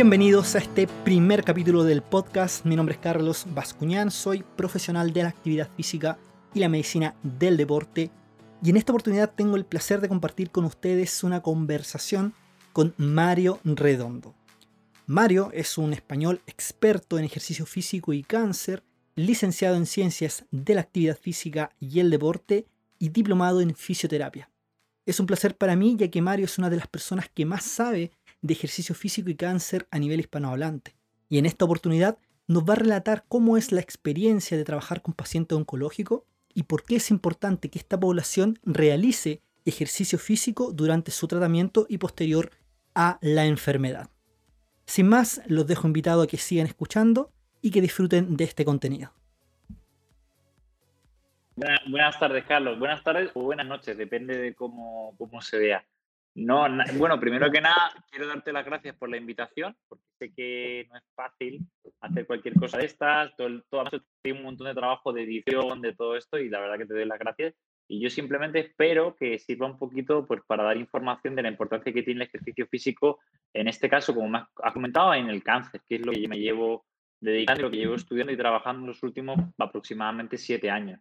Bienvenidos a este primer capítulo del podcast. Mi nombre es Carlos Bascuñán, soy profesional de la actividad física y la medicina del deporte. Y en esta oportunidad tengo el placer de compartir con ustedes una conversación con Mario Redondo. Mario es un español experto en ejercicio físico y cáncer, licenciado en ciencias de la actividad física y el deporte y diplomado en fisioterapia. Es un placer para mí ya que Mario es una de las personas que más sabe de ejercicio físico y cáncer a nivel hispanohablante. Y en esta oportunidad nos va a relatar cómo es la experiencia de trabajar con pacientes oncológicos y por qué es importante que esta población realice ejercicio físico durante su tratamiento y posterior a la enfermedad. Sin más, los dejo invitados a que sigan escuchando y que disfruten de este contenido. Buenas, tardes, Carlos. Buenas tardes o buenas noches, depende de cómo, cómo se vea. No, bueno, primero que nada, quiero darte las gracias por la invitación, porque sé que no es fácil hacer cualquier cosa de estas. Todo, todo tiene un montón de trabajo de edición, de todo esto, y la verdad que te doy las gracias. Y yo simplemente espero que sirva un poquito pues, para dar información de la importancia que tiene el ejercicio físico, en este caso, como me has comentado, en el cáncer, que es lo que yo me llevo dedicando, lo que llevo estudiando y trabajando los últimos aproximadamente siete años.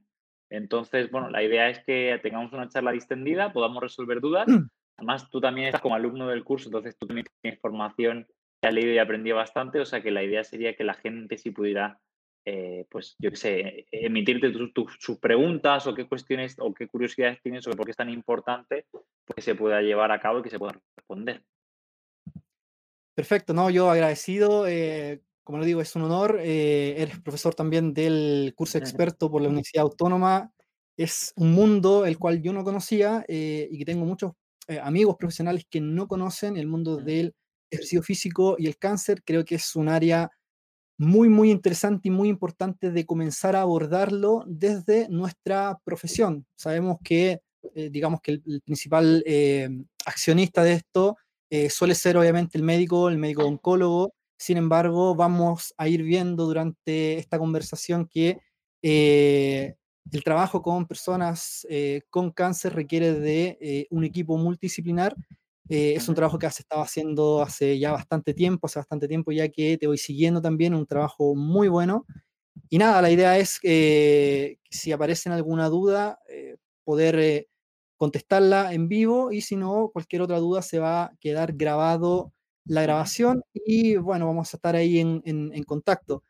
Entonces, bueno, la idea es que tengamos una charla distendida, podamos resolver dudas Además, tú también estás como alumno del curso, entonces tú también tienes formación, has leído y aprendido bastante, o sea que la idea sería que la gente sí pudiera, eh, pues yo qué sé, emitirte sus preguntas o qué cuestiones o qué curiosidades tienes sobre por qué es tan importante, pues que se pueda llevar a cabo y que se pueda responder. Perfecto, no, yo agradecido. Eh, como lo digo, es un honor. Eh, eres profesor también del curso experto por la Universidad Autónoma. Es un mundo el cual yo no conocía y que tengo muchos eh, amigos profesionales que no conocen el mundo del ejercicio físico y el cáncer, creo que es un área muy, muy interesante y muy importante de comenzar a abordarlo desde nuestra profesión. Sabemos que, eh, digamos que el, principal eh, accionista de esto suele ser obviamente el médico, el médico oncólogo. Sin embargo, vamos a ir viendo durante esta conversación que el trabajo con personas eh, con cáncer requiere de eh, un equipo multidisciplinar. Eh, es un trabajo que se estado haciendo hace ya bastante tiempo, hace bastante tiempo ya que te voy siguiendo también, un trabajo muy bueno. Y nada, la idea es que si aparece alguna duda, poder contestarla en vivo y si no, cualquier otra duda se va a quedar grabado la grabación y bueno, vamos a estar ahí en, en contacto.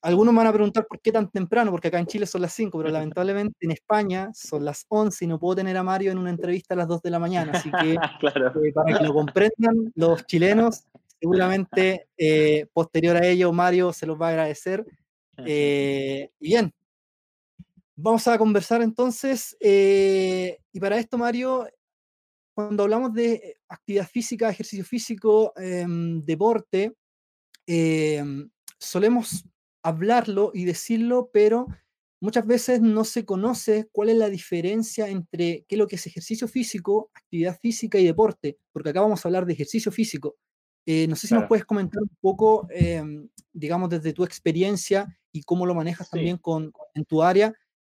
Algunos van a preguntar por qué tan temprano, porque acá en Chile son las 5, pero lamentablemente en España son las 11 y no puedo tener a Mario en una entrevista a las 2 de la mañana. Así que eh, para que lo comprendan los chilenos, seguramente eh, posterior a ello Mario se los va a agradecer. Eh, y bien, vamos a conversar entonces. y para esto, Mario, cuando hablamos de actividad física, ejercicio físico, em, deporte, em, solemos hablarlo y decirlo, pero muchas veces no se conoce cuál es la diferencia entre qué es lo que es ejercicio físico, actividad física y deporte, porque acá vamos a hablar de ejercicio físico. Eh, no sé si nos puedes comentar un poco, em, digamos, desde tu experiencia y cómo lo manejas también con, en tu área,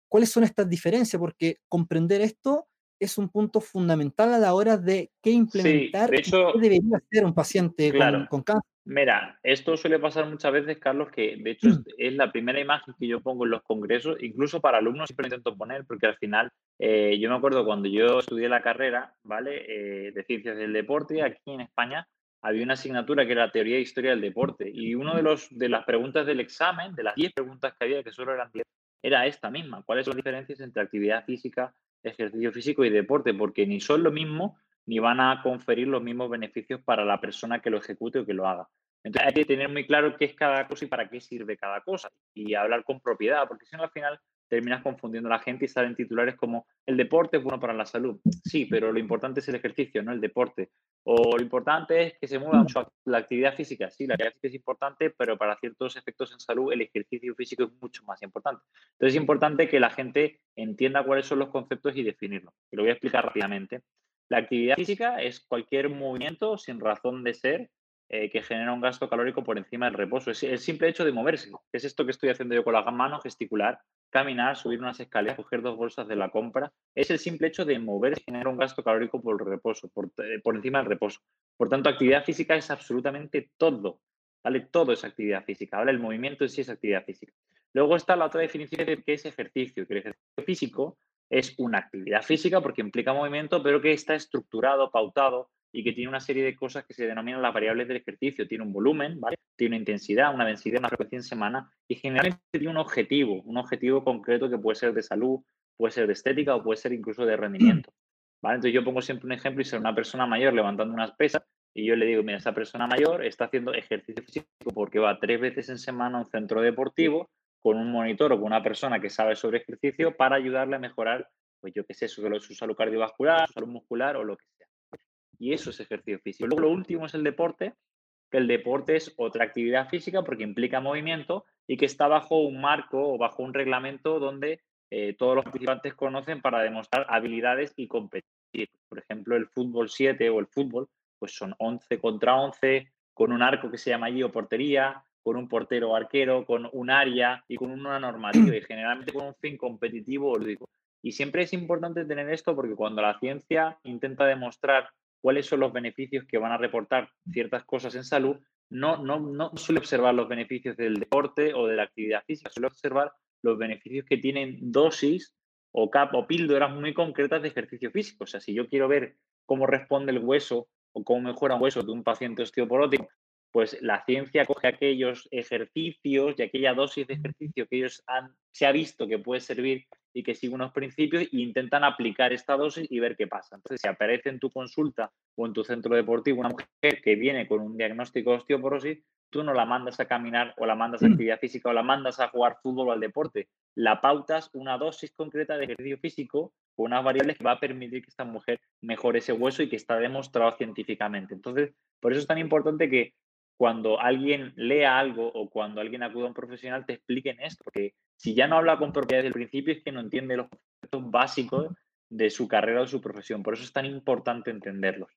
cuáles son estas diferencias, porque comprender esto es un punto fundamental a la hora de qué implementar qué debería hacer un paciente con, con cáncer. Mira, esto suele pasar muchas veces, Carlos, que de hecho mm. es la primera imagen que yo pongo en los congresos, incluso para alumnos siempre intento poner, porque al final, eh, yo me acuerdo cuando yo estudié la carrera, ¿vale? Eh, de ciencias del deporte, aquí en España había una asignatura que era teoría e historia del deporte, y una de, los, de las preguntas del examen, de las 10 preguntas que había, que solo eran 10, era esta misma, ¿cuáles son las diferencias entre actividad física, ejercicio físico y deporte? Porque ni son lo mismo ni van a conferir los mismos beneficios para la persona que lo ejecute o que lo haga. Entonces hay que tener muy claro qué es cada cosa y para qué sirve cada cosa y hablar con propiedad, porque si no al final terminas confundiendo a la gente y salen titulares como el deporte es bueno para la salud. Sí, pero lo importante es el ejercicio, no el deporte. O lo importante es que se mueva mucho la actividad física. Sí, la actividad física es importante, pero para ciertos efectos en salud el ejercicio físico es mucho más importante. Entonces es importante que la gente entienda cuáles son los conceptos y definirlos. Te lo voy a explicar rápidamente. La actividad física es cualquier movimiento sin razón de ser eh, que genera un gasto calórico por encima del reposo. Es el simple hecho de moverse. Es esto que estoy haciendo yo con las manos, gesticular. caminar, subir unas escaleras, coger dos bolsas de la compra. Es el simple hecho de mover genera un gasto calórico por el reposo, por, eh, por encima del reposo. Por tanto, actividad física es absolutamente todo. ¿Vale? Todo es actividad física. ¿vale? El movimiento en sí es actividad física. Luego está la otra definición de qué es ejercicio, que el ejercicio físico es una actividad física porque implica movimiento, pero que está estructurado, pautado y que tiene una serie de cosas que se denominan las variables del ejercicio. Tiene un volumen, ¿vale? tiene una intensidad, una densidad, una frecuencia en semana y generalmente tiene un objetivo, un objetivo concreto que puede ser de salud, puede ser de estética o puede ser incluso de rendimiento. ¿vale? Entonces yo pongo siempre un ejemplo y ser una persona mayor levantando unas pesas y yo le digo, mira, esa persona mayor está haciendo ejercicio físico porque va tres veces en semana a un centro deportivo con un monitor o con una persona que sabe sobre ejercicio para ayudarle a mejorar, pues yo qué sé, su, su salud cardiovascular, su salud muscular o lo que sea. Y eso es ejercicio físico. Luego lo último es el deporte, que el deporte es otra actividad física porque implica movimiento y que está bajo un marco o bajo un reglamento donde eh, todos los participantes conocen para demostrar habilidades y competir. Por ejemplo, el fútbol 7 o el fútbol, pues son 11 contra 11, con un arco que se llama allí o portería, con un portero o arquero, con un área y con una normativa y generalmente con un fin competitivo o lúdico. Y siempre es importante tener esto porque cuando la ciencia intenta demostrar cuáles son los beneficios que van a reportar ciertas cosas en salud, no, no, no suele observar los beneficios del deporte o de la actividad física, suele observar los beneficios que tienen dosis o, cap, o píldoras muy concretas de ejercicio físico. O sea, si yo quiero ver cómo responde el hueso o cómo mejora un hueso de un paciente osteoporótico, pues la ciencia coge aquellos ejercicios y aquella dosis de ejercicio que ellos han, se ha visto que puede servir y que sigue unos principios e intentan aplicar esta dosis y ver qué pasa. Entonces, si aparece en tu consulta o en tu centro deportivo una mujer que viene con un diagnóstico de osteoporosis, tú no la mandas a caminar o la mandas a mm. actividad física o la mandas a jugar fútbol o al deporte. La pautas una dosis concreta de ejercicio físico con unas variables que va a permitir que esta mujer mejore ese hueso y que está demostrado científicamente. Entonces, por eso es tan importante que cuando alguien lea algo o cuando alguien acude a un profesional te expliquen esto, porque si ya no habla con propiedad desde el principio es que no entiende los conceptos básicos de su carrera o de su profesión. Por eso es tan importante entenderlos.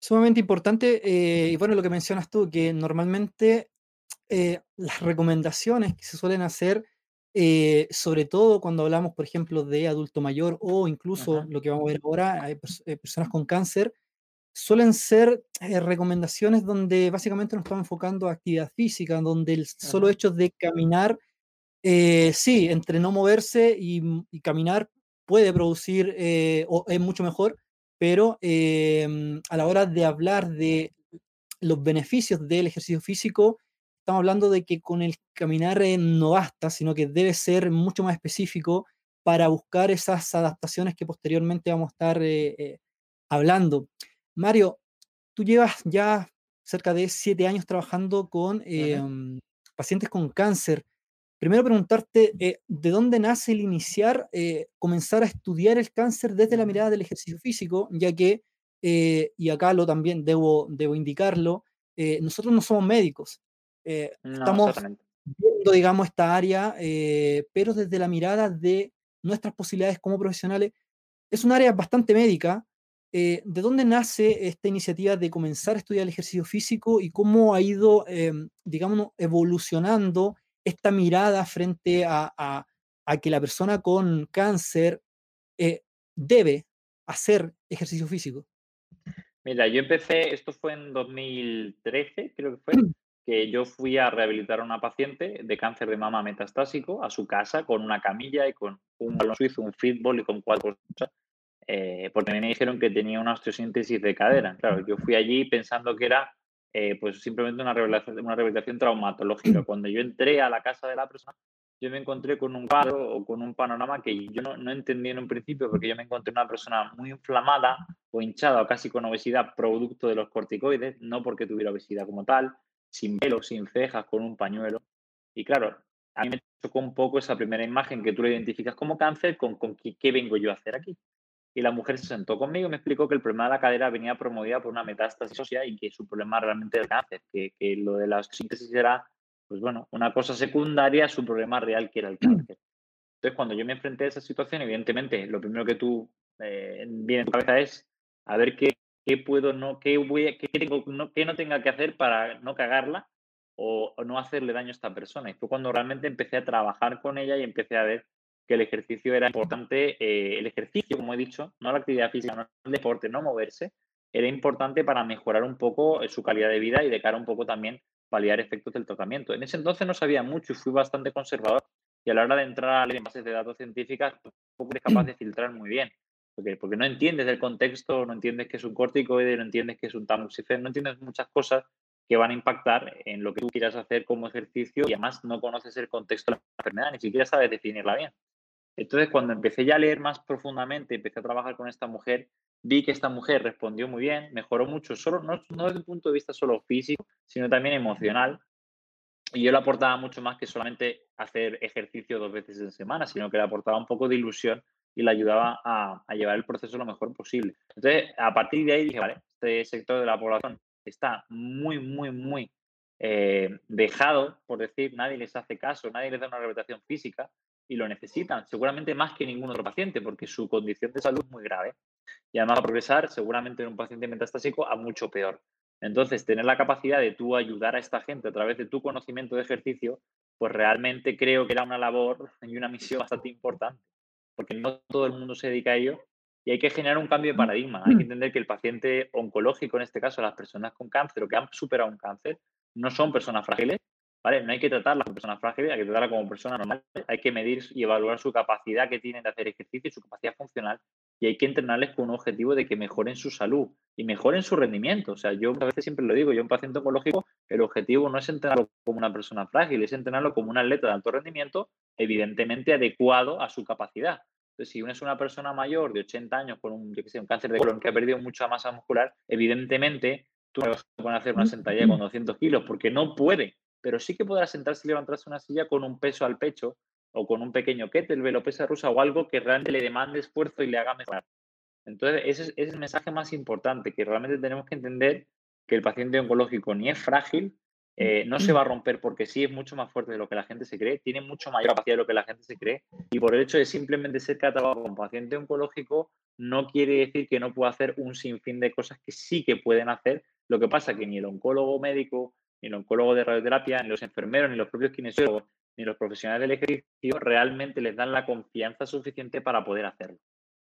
Sumamente importante, eh, y bueno, lo que mencionas tú, que normalmente eh, las recomendaciones que se suelen hacer, eh, sobre todo cuando hablamos, por ejemplo, de adulto mayor o incluso lo que vamos a ver ahora, hay personas con cáncer, suelen ser eh, recomendaciones donde básicamente nos estamos enfocando a actividad física, donde el solo hecho de caminar, eh, sí, entre no moverse y, caminar puede producir, eh, o es mucho mejor, pero em, a la hora de hablar de los beneficios del ejercicio físico, estamos hablando de que con el caminar no basta, sino que debe ser mucho más específico para buscar esas adaptaciones que posteriormente vamos a estar hablando. Mario, tú llevas ya cerca de siete años trabajando con em, pacientes con cáncer. Primero preguntarte, eh, ¿de dónde nace el iniciar, eh, comenzar a estudiar el cáncer desde la mirada del ejercicio físico? Ya que, eh, y acá lo también debo, debo indicarlo, nosotros no somos médicos. estamos viendo, digamos, esta área, pero desde la mirada de nuestras posibilidades como profesionales, es un área bastante médica, eh, ¿de dónde nace esta iniciativa de comenzar a estudiar el ejercicio físico y cómo ha ido, em, digamos, evolucionando esta mirada frente a, que la persona con cáncer eh, debe hacer ejercicio físico? Mira, yo empecé, esto fue en 2013, creo que fue, que yo fui a rehabilitar a una paciente de cáncer de mama metastásico a su casa con una camilla y con un balón suizo, un fútbol y con cuatro cosas eh, porque me dijeron que tenía una osteosíntesis de cadera. Claro, yo fui allí pensando que era eh, pues simplemente una rehabilitación, una rehabilitación traumatológica. Cuando yo entré a la casa de la persona, yo me encontré con un cuadro o con un panorama que yo no, no entendí en un principio, porque yo me encontré una persona muy inflamada o hinchada o casi con obesidad producto de los corticoides, no porque tuviera obesidad como tal, sin pelo, sin cejas, con un pañuelo. Y claro, a mí me tocó un poco esa primera imagen que tú lo identificas como cáncer con, con qué vengo yo a hacer aquí y la mujer se sentó conmigo y me explicó que el problema de la cadera venía promovida por una metástasis ósea y que su problema realmente era el cáncer, que, que, lo de la síntesis era, pues bueno, una cosa secundaria a su problema real que era el cáncer. Entonces, cuando yo me enfrenté a esa situación, evidentemente, lo primero que tú eh, viene en tu cabeza es a ver qué, qué puedo, no, qué, voy, qué, tengo, no, qué no tenga que hacer para no cagarla o, no hacerle daño a esta persona. Y fue cuando realmente empecé a trabajar con ella y empecé a ver que el ejercicio era importante, eh, el ejercicio, como he dicho, no la actividad física, no el deporte, no moverse, era importante para mejorar un poco eh, su calidad de vida y de cara un poco también paliar efectos del tratamiento. En ese entonces no sabía mucho y fui bastante conservador y a la hora de entrar a bases de datos científicas, poco eres capaz de filtrar muy bien. Porque, porque no entiendes el contexto, no entiendes que es un corticoide, no entiendes que es un tamoxifeno, no entiendes muchas cosas que van a impactar en lo que tú quieras hacer como ejercicio y además no conoces el contexto de la enfermedad, ni siquiera sabes definirla bien. Entonces, cuando empecé ya a leer más profundamente, empecé a trabajar con esta mujer, vi que esta mujer respondió muy bien, mejoró mucho, solo, no, no desde el punto de vista solo físico, sino también emocional. Y yo le aportaba mucho más que solamente hacer ejercicio dos veces en semana, sino que le aportaba un poco de ilusión y le ayudaba a, llevar el proceso lo mejor posible. Entonces, a partir de ahí dije, vale, este sector de la población está muy, muy, muy eh, dejado, por decir, nadie les hace caso, nadie les da una rehabilitación física y lo necesitan, seguramente más que ningún otro paciente, porque su condición de salud es muy grave. Y además va a progresar seguramente en un paciente metastásico a mucho peor. Entonces, tener la capacidad de tú ayudar a esta gente a través de tu conocimiento de ejercicio, pues realmente creo que era una labor y una misión bastante importante, porque no todo el mundo se dedica a ello y hay que generar un cambio de paradigma. Hay que entender que el paciente oncológico, en este caso las personas con cáncer o que han superado un cáncer, no son personas frágiles, No hay que tratarlas como personas frágiles, hay que tratarlas como personas normales, hay que medir y evaluar su capacidad que tienen de hacer ejercicio y su capacidad funcional y hay que entrenarles con un objetivo de que mejoren su salud y mejoren su rendimiento. O sea, yo a veces siempre lo digo, yo un paciente oncológico, el objetivo no es entrenarlo como una persona frágil, es entrenarlo como un atleta de alto rendimiento, evidentemente adecuado a su capacidad. Entonces, si uno es una persona mayor de 80 años con un, cáncer de colon que ha perdido mucha masa muscular, evidentemente tú no vas a hacer una sentadilla con 200 kilos porque no puede, pero sí que podrá sentarse y levantarse una silla con un peso al pecho o con un pequeño kettlebell o pesa rusa o algo que realmente le demande esfuerzo y le haga mejorar. Entonces, ese es, el mensaje más importante, que realmente tenemos que entender que el paciente oncológico ni es frágil, eh, no se va a romper porque sí es mucho más fuerte de lo que la gente se cree, tiene mucho mayor capacidad de lo que la gente se cree y por el hecho de simplemente ser catalogado como paciente oncológico no quiere decir que no pueda hacer un sinfín de cosas que sí que pueden hacer. Lo que pasa es que ni el oncólogo médico, ni el oncólogo de radioterapia, ni los enfermeros, ni los propios kinesiólogos, ni los profesionales del ejercicio realmente les dan la confianza suficiente para poder hacerlo.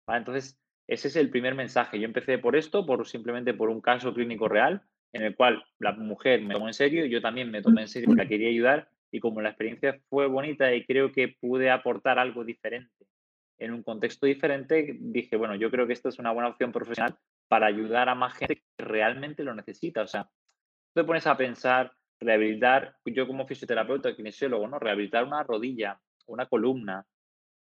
Entonces, ese es el primer mensaje. Yo empecé por esto, por simplemente por un caso clínico real, en el cual la mujer me tomó en serio, yo también me tomé en serio la quería ayudar, y como la experiencia fue bonita y creo que pude aportar algo diferente en un contexto diferente, dije, bueno, yo creo que esto es una buena opción profesional para ayudar a más gente que realmente lo necesita. O sea, te pones a pensar rehabilitar, yo como fisioterapeuta, kinesiólogo, ¿no? Rehabilitar una rodilla, una columna,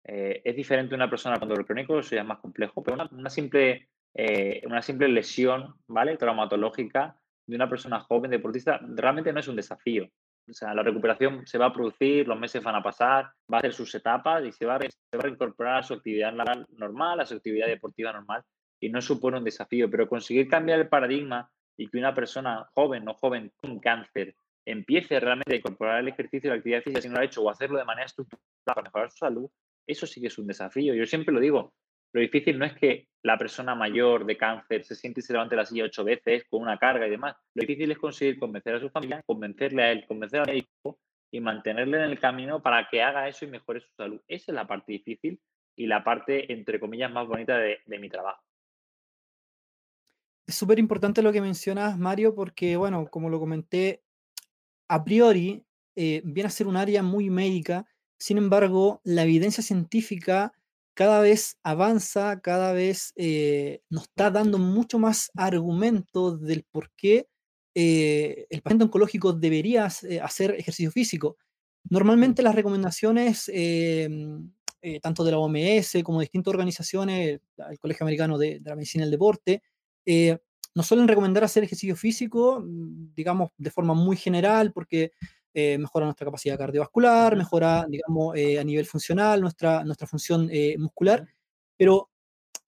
eh, es diferente una persona con dolor crónico, eso ya es más complejo, pero una, simple, eh, una simple lesión, ¿vale? Traumatológica de una persona joven, deportista, realmente no es un desafío. O sea, la recuperación se va a producir, los meses van a pasar, va a hacer sus etapas y se va a, se va a incorporar a su actividad normal, a su actividad deportiva normal y no supone un desafío, pero conseguir cambiar el paradigma y que una persona joven o joven con cáncer empiece realmente a incorporar el ejercicio y la actividad física si no lo ha hecho o hacerlo de manera estructurada para mejorar su salud, eso sí que es un desafío. Yo siempre lo digo, lo difícil no es que la persona mayor de cáncer se siente y se levante la silla ocho veces con una carga y demás. Lo difícil es conseguir convencer a su familia, convencerle a él, convencer al médico y mantenerle en el camino para que haga eso y mejore su salud. Esa es la parte difícil y la parte, entre comillas, más bonita de, de mi trabajo. Es súper importante lo que mencionas, Mario, porque, bueno, como lo comenté, a priori eh, viene a ser un área muy médica, sin embargo, la evidencia científica cada vez avanza, cada vez eh, nos está dando mucho más argumentos del por qué eh, el paciente oncológico debería hacer ejercicio físico. Normalmente las recomendaciones, em, tanto de la OMS como de distintas organizaciones, el Colegio Americano de, de la Medicina del Deporte, nos suelen recomendar hacer ejercicio físico, mm, digamos, de forma muy general, porque eh, mejora nuestra capacidad cardiovascular, mejora, digamos, eh, a nivel funcional nuestra, nuestra función eh, muscular, pero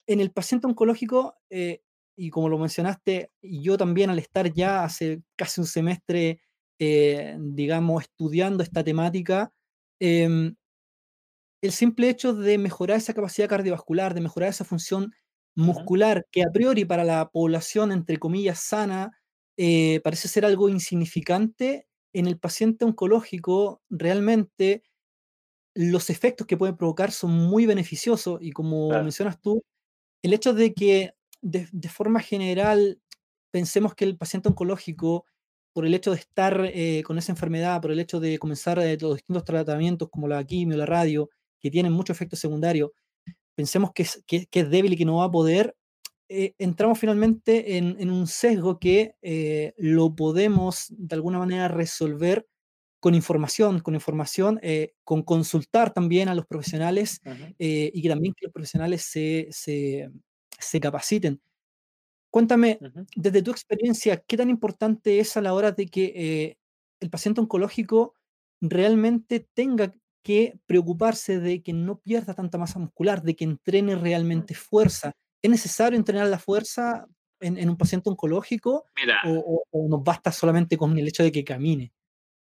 en el paciente oncológico, y como lo mencionaste, y yo también al estar ya hace casi un semestre, digamos, estudiando esta temática, em, el simple hecho de mejorar esa capacidad cardiovascular, de mejorar esa función muscular, que a priori para la población, entre comillas, sana, eh, parece ser algo insignificante, en el paciente oncológico realmente los efectos que pueden provocar son muy beneficiosos y como mencionas tú, el hecho de que de, forma general pensemos que el paciente oncológico, por el hecho de estar eh, con esa enfermedad, por el hecho de comenzar eh, los distintos tratamientos como la quimio, la radio, que tienen muchos efectos secundarios, pensemos que es, que, es débil y que no va a poder, eh, entramos finalmente en, en, un sesgo que lo podemos de alguna manera resolver con información, con información, eh, con consultar también a los profesionales eh, y que también que los profesionales se, se, se capaciten. Cuéntame, desde tu experiencia, ¿qué tan importante es a la hora de que eh, el paciente oncológico realmente tenga que preocuparse de que no pierda tanta masa muscular, de que entrene realmente fuerza? ¿Es necesario entrenar la fuerza en, en un paciente oncológico o, o, nos basta solamente con el hecho de que camine?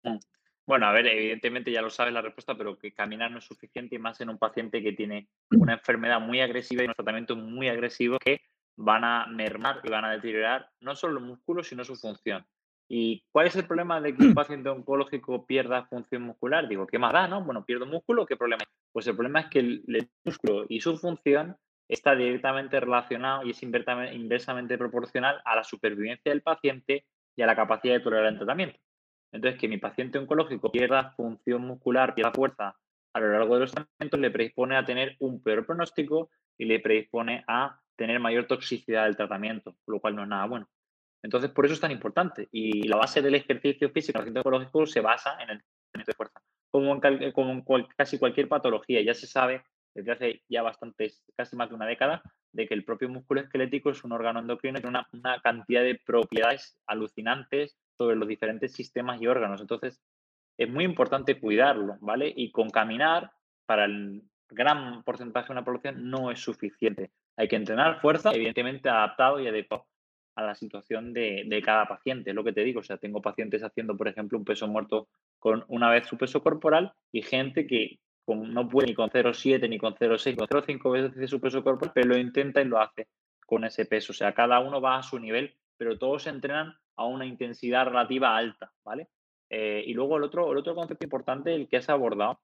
Mm. Bueno, a ver, evidentemente ya lo sabes la respuesta, pero que caminar no es suficiente y más en un paciente que tiene una enfermedad muy agresiva y unos tratamientos muy agresivos que van a mermar y van a deteriorar no solo los músculos, sino su función. ¿Y cuál es el problema de que un paciente oncológico pierda función muscular? Digo, ¿qué más da, no? Bueno, pierdo músculo, ¿qué problema? Pues el problema es que el, músculo y su función está directamente relacionado y es inversamente proporcional a la supervivencia del paciente y a la capacidad de tolerar el tratamiento. Entonces, que mi paciente oncológico pierda función muscular, pierda fuerza a lo largo de los tratamientos, le predispone a tener un peor pronóstico y le predispone a tener mayor toxicidad del tratamiento, lo cual no es nada bueno. Entonces, por eso es tan importante. Y la base del ejercicio físico el paciente oncológico se basa en el entrenamiento de fuerza. Como en, como casi cualquier patología, ya se sabe desde hace ya bastantes, casi más de una década, de que el propio músculo esquelético es un órgano endocrino y tiene una, una cantidad de propiedades alucinantes sobre los diferentes sistemas y órganos. Entonces, es muy importante cuidarlo, ¿vale? Y con caminar, para el gran porcentaje de una población, no es suficiente. Hay que entrenar fuerza, evidentemente adaptado y adecuado a la situación de, de, cada paciente. Es lo que te digo, o sea, tengo pacientes haciendo, por ejemplo, un peso muerto con una vez su peso corporal y gente que no puede ni con 0,7, ni con 0,6, ni con 0,5 veces su peso corporal, pero lo intenta y lo hace con ese peso. O sea, cada uno va a su nivel, pero todos entrenan a una intensidad relativa alta, ¿vale? Eh, y luego el otro, el otro concepto importante, el que has abordado,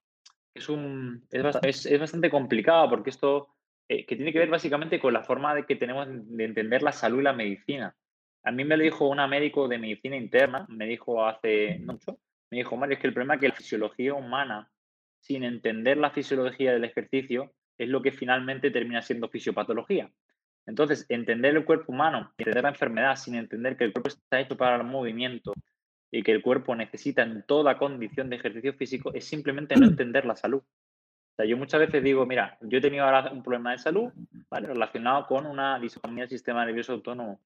es, un, es, es, bastante complicado porque esto, eh, que tiene que ver básicamente con la forma de que tenemos de entender la salud y la medicina. A mí me lo dijo una médico de medicina interna, me dijo hace mucho, me dijo, Mario, es que el problema es que la fisiología humana, sin entender la fisiología del ejercicio, es lo que finalmente termina siendo fisiopatología. Entonces, entender el cuerpo humano, entender la enfermedad sin entender que el cuerpo está hecho para el movimiento y que el cuerpo necesita en toda condición de ejercicio físico es simplemente no entender la salud. Sea, yo muchas veces digo, mira, yo he tenido ahora un problema de salud relacionado con una disonía del sistema nervioso autónomo.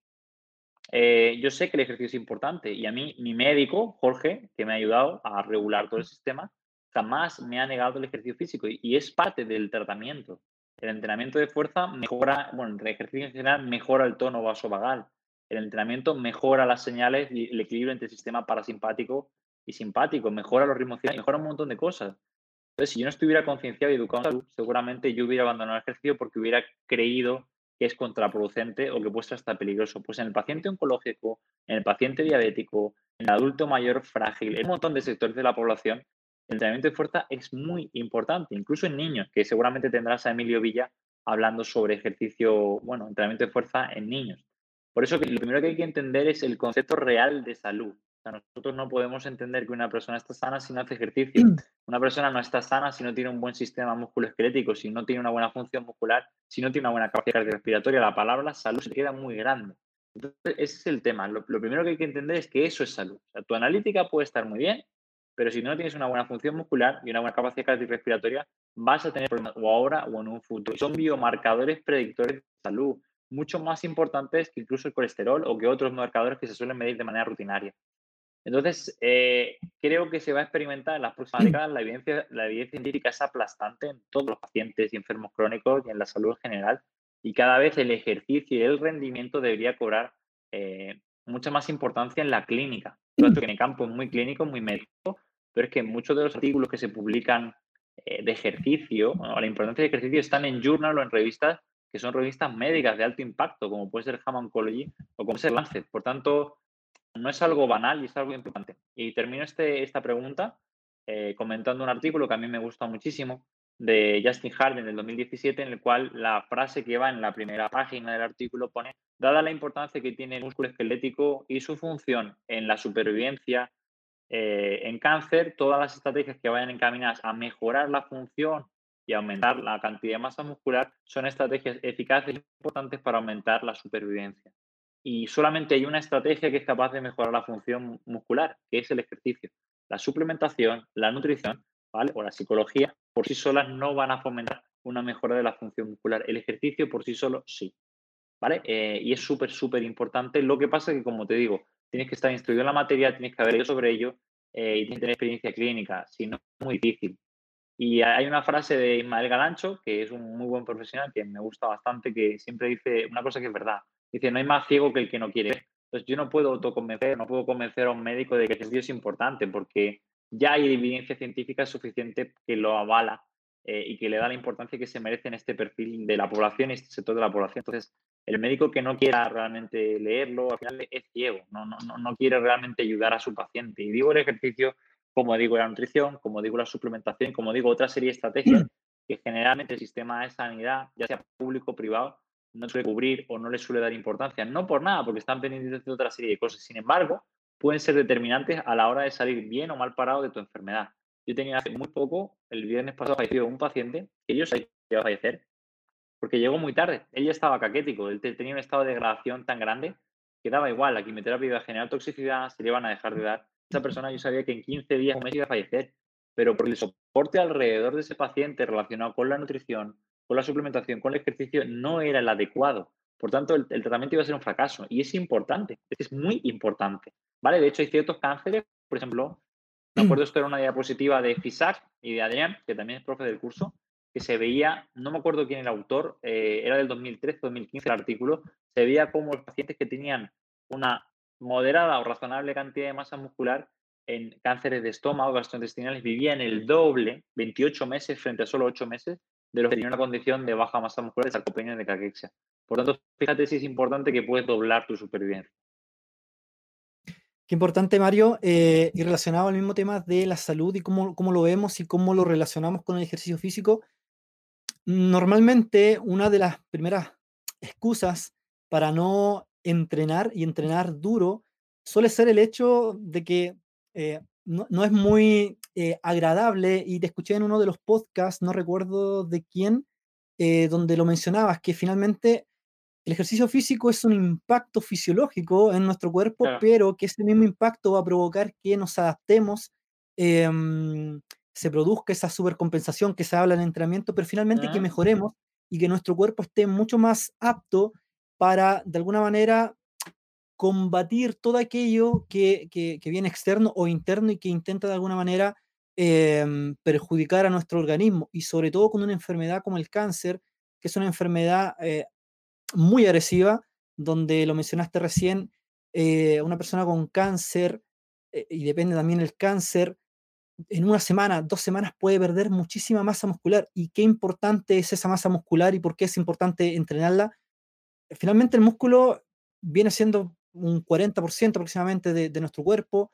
Eh, yo sé que el ejercicio es importante y a mí, mi médico, Jorge, que me ha ayudado a regular todo el sistema, jamás me ha negado el ejercicio físico y es parte del tratamiento. El entrenamiento de fuerza mejora, bueno, el ejercicio en general mejora el tono vasovagal. El entrenamiento mejora las señales y el equilibrio entre el sistema parasimpático y simpático, mejora los ritmos y mejora un montón de cosas. Entonces, si yo no estuviera concienciado y educado en salud, seguramente yo hubiera abandonado el ejercicio porque hubiera creído que es contraproducente o que puede ser hasta peligroso. Pues en el paciente oncológico, en el paciente diabético, en el adulto mayor frágil, en un montón de sectores de la población, el entrenamiento de fuerza es muy importante, incluso en niños, que seguramente tendrás a Emilio Villa hablando sobre ejercicio, bueno, entrenamiento de fuerza en niños. Por eso que lo primero que hay que entender es el concepto real de salud. Nosotros no podemos entender que una persona está sana si no hace ejercicio. Una persona no está sana si no tiene un buen sistema musculoesquelético, si no tiene una buena función muscular, si no tiene una buena capacidad cardiorrespiratoria. La palabra salud se queda muy grande. Entonces, ese es el tema. Lo, lo, primero que hay que entender es que eso es salud. O sea, tu analítica puede estar muy bien, pero si no tienes una buena función muscular y una buena capacidad cardiorrespiratoria, vas a tener problemas o ahora o en un futuro. Son biomarcadores predictores de salud, mucho más importantes que incluso el colesterol o que otros marcadores que se suelen medir de manera rutinaria. Entonces, eh, creo que se va a experimentar en las próximas décadas. La evidencia, la evidencia científica es aplastante en todos los pacientes y enfermos crónicos y en la salud en general. Y cada vez el ejercicio y el rendimiento debería cobrar eh, mucha más importancia en la clínica. que en el campo es muy clínico, muy médico, pero es que muchos de los artículos que se publican eh, de ejercicio, o la importancia de ejercicio, están en journal o en revistas que son revistas médicas de alto impacto, como puede ser Ham Oncology o como puede ser Lancet. Por tanto, no es algo banal y es algo importante. Y termino este, esta pregunta eh, comentando un artículo que a mí me gusta muchísimo de Justin Harden del 2017, en el cual la frase que va en la primera página del artículo pone, dada la importancia que tiene el músculo esquelético y su función en la supervivencia eh, en cáncer, todas las estrategias que vayan encaminadas a mejorar la función y aumentar la cantidad de masa muscular son estrategias eficaces y importantes para aumentar la supervivencia. Y solamente hay una estrategia que es capaz de mejorar la función muscular, que es el ejercicio. La suplementación, la nutrición. O la psicología por sí solas no van a fomentar una mejora de la función muscular. El ejercicio por sí solo sí. ¿Vale? Eh, y es súper, súper importante. Lo que pasa es que, como te digo, tienes que estar instruido en la materia, tienes que haber sobre ello eh, y tener experiencia clínica. Si no, es muy difícil. Y hay una frase de Ismael Galancho, que es un muy buen profesional, que me gusta bastante, que siempre dice una cosa que es verdad. Dice, no hay más ciego que el que no quiere ver. Entonces yo no puedo autoconvencer, no puedo convencer a un médico de que el ejercicio es importante, porque ya hay evidencia científica suficiente que lo avala eh, y que le da la importancia que se merece en este perfil de la población y este sector de la población. Entonces, el médico que no quiera realmente leerlo, al final es ciego, no, no, no quiere realmente ayudar a su paciente. Y digo el ejercicio como digo la nutrición, como digo la suplementación, como digo otra serie de estrategias que generalmente el sistema de sanidad, ya sea público o privado, no suele cubrir o no le suele dar importancia. No por nada, porque están pendientes de otra serie de cosas. Sin embargo, pueden ser determinantes a la hora de salir bien o mal parado de tu enfermedad. Yo tenía hace muy poco, el viernes pasado, fallecido un paciente que yo sabía que iba a fallecer porque llegó muy tarde. Él estaba caquético, él tenía un estado de degradación tan grande que daba igual, la quimioterapia iba a generar toxicidad, se le iban a dejar de dar esa persona yo sabía que en 15 días o iba a fallecer, pero por el soporte alrededor de ese paciente relacionado con la nutrición, con la suplementación, con el ejercicio, no era el adecuado. Por tanto, el, tratamiento iba a ser un fracaso. Y es importante, es muy importante. ¿Vale? De hecho, hay ciertos cánceres, por ejemplo, me acuerdo esto era una diapositiva de Fisac y de Adrián, que también es profe del curso, que se veía, no me acuerdo quién era el autor, eh, era del 2013-2015 el artículo, se veía como los pacientes que tenían una moderada o razonable cantidad de masa muscular en cánceres de estómago, gastrointestinales, vivían el doble, 28 meses frente a solo 8 meses, de los que tenían una condición de baja masa muscular de sarcopenia de caquexia. Por tanto, fíjate si es importante que puedes doblar tu supervivencia. Qué importante, Mario, eh, y relacionado al mismo tema de la salud y cómo, cómo lo vemos y cómo lo relacionamos con el ejercicio físico. Normalmente, una de las primeras excusas para no entrenar y entrenar duro suele ser el hecho de que eh, no, es muy eh, agradable y te escuché en uno de los podcasts, no recuerdo de quién, eh, donde lo mencionabas, que finalmente el ejercicio físico es un impacto fisiológico en nuestro cuerpo, pero que ese mismo impacto va a provocar que nos adaptemos, em, se produzca esa supercompensación que se habla en el entrenamiento, pero finalmente que mejoremos y que nuestro cuerpo esté mucho más apto para, de alguna manera, combatir todo aquello que, viene externo o interno y que intenta de alguna manera em, perjudicar a nuestro organismo. Y sobre todo con una enfermedad como el cáncer, que es una enfermedad eh, muy agresiva, donde lo mencionaste recién, eh, una persona con cáncer, eh, y depende también el cáncer, en una semana, dos semanas puede perder muchísima masa muscular. ¿Y qué importante es esa masa muscular y por qué es importante entrenarla? finalmente el músculo viene siendo un 40% aproximadamente de, nuestro cuerpo,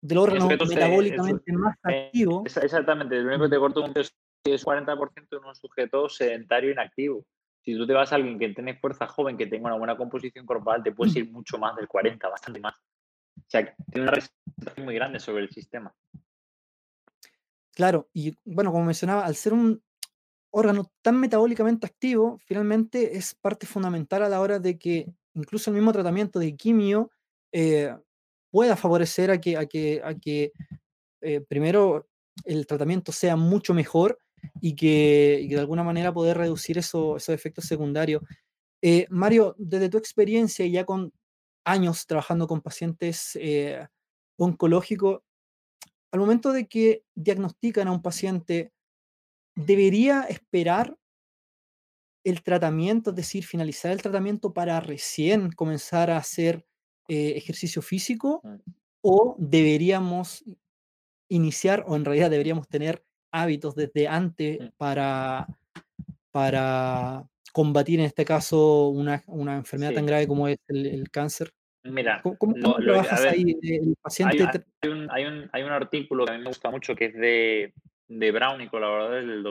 del órgano metabólicamente más eh, activo. Exactamente, lo único que te corto un es 40% de un sujeto sedentario inactivo. Si tú te vas a alguien que tiene fuerza joven, que tenga una buena composición corporal, te puedes ir mucho más del 40, bastante más. O sea, tiene una representación muy grande sobre el sistema. Claro, y bueno, como mencionaba, al ser un órgano tan metabólicamente activo, finalmente es parte fundamental a la hora de que incluso el mismo tratamiento de quimio eh, pueda favorecer a que, eh, primero el tratamiento sea mucho mejor y que, de alguna manera poder reducir esos efectos secundarios. Eh, Mario, desde tu experiencia y ya con años trabajando con pacientes oncológicos, al momento de que diagnostican a un paciente debería esperar el tratamiento, es decir, finalizar el tratamiento para recién comenzar a hacer eh, ejercicio físico o deberíamos iniciar o en realidad deberíamos tener hábitos desde antes para, para combatir en este caso una, enfermedad tan grave como es el, cáncer? Mira, ¿cómo, trabajas ahí el paciente? Hay, un, hay, un, hay, un, artículo que a mí me gusta mucho que es de, de Brown y colaboradores del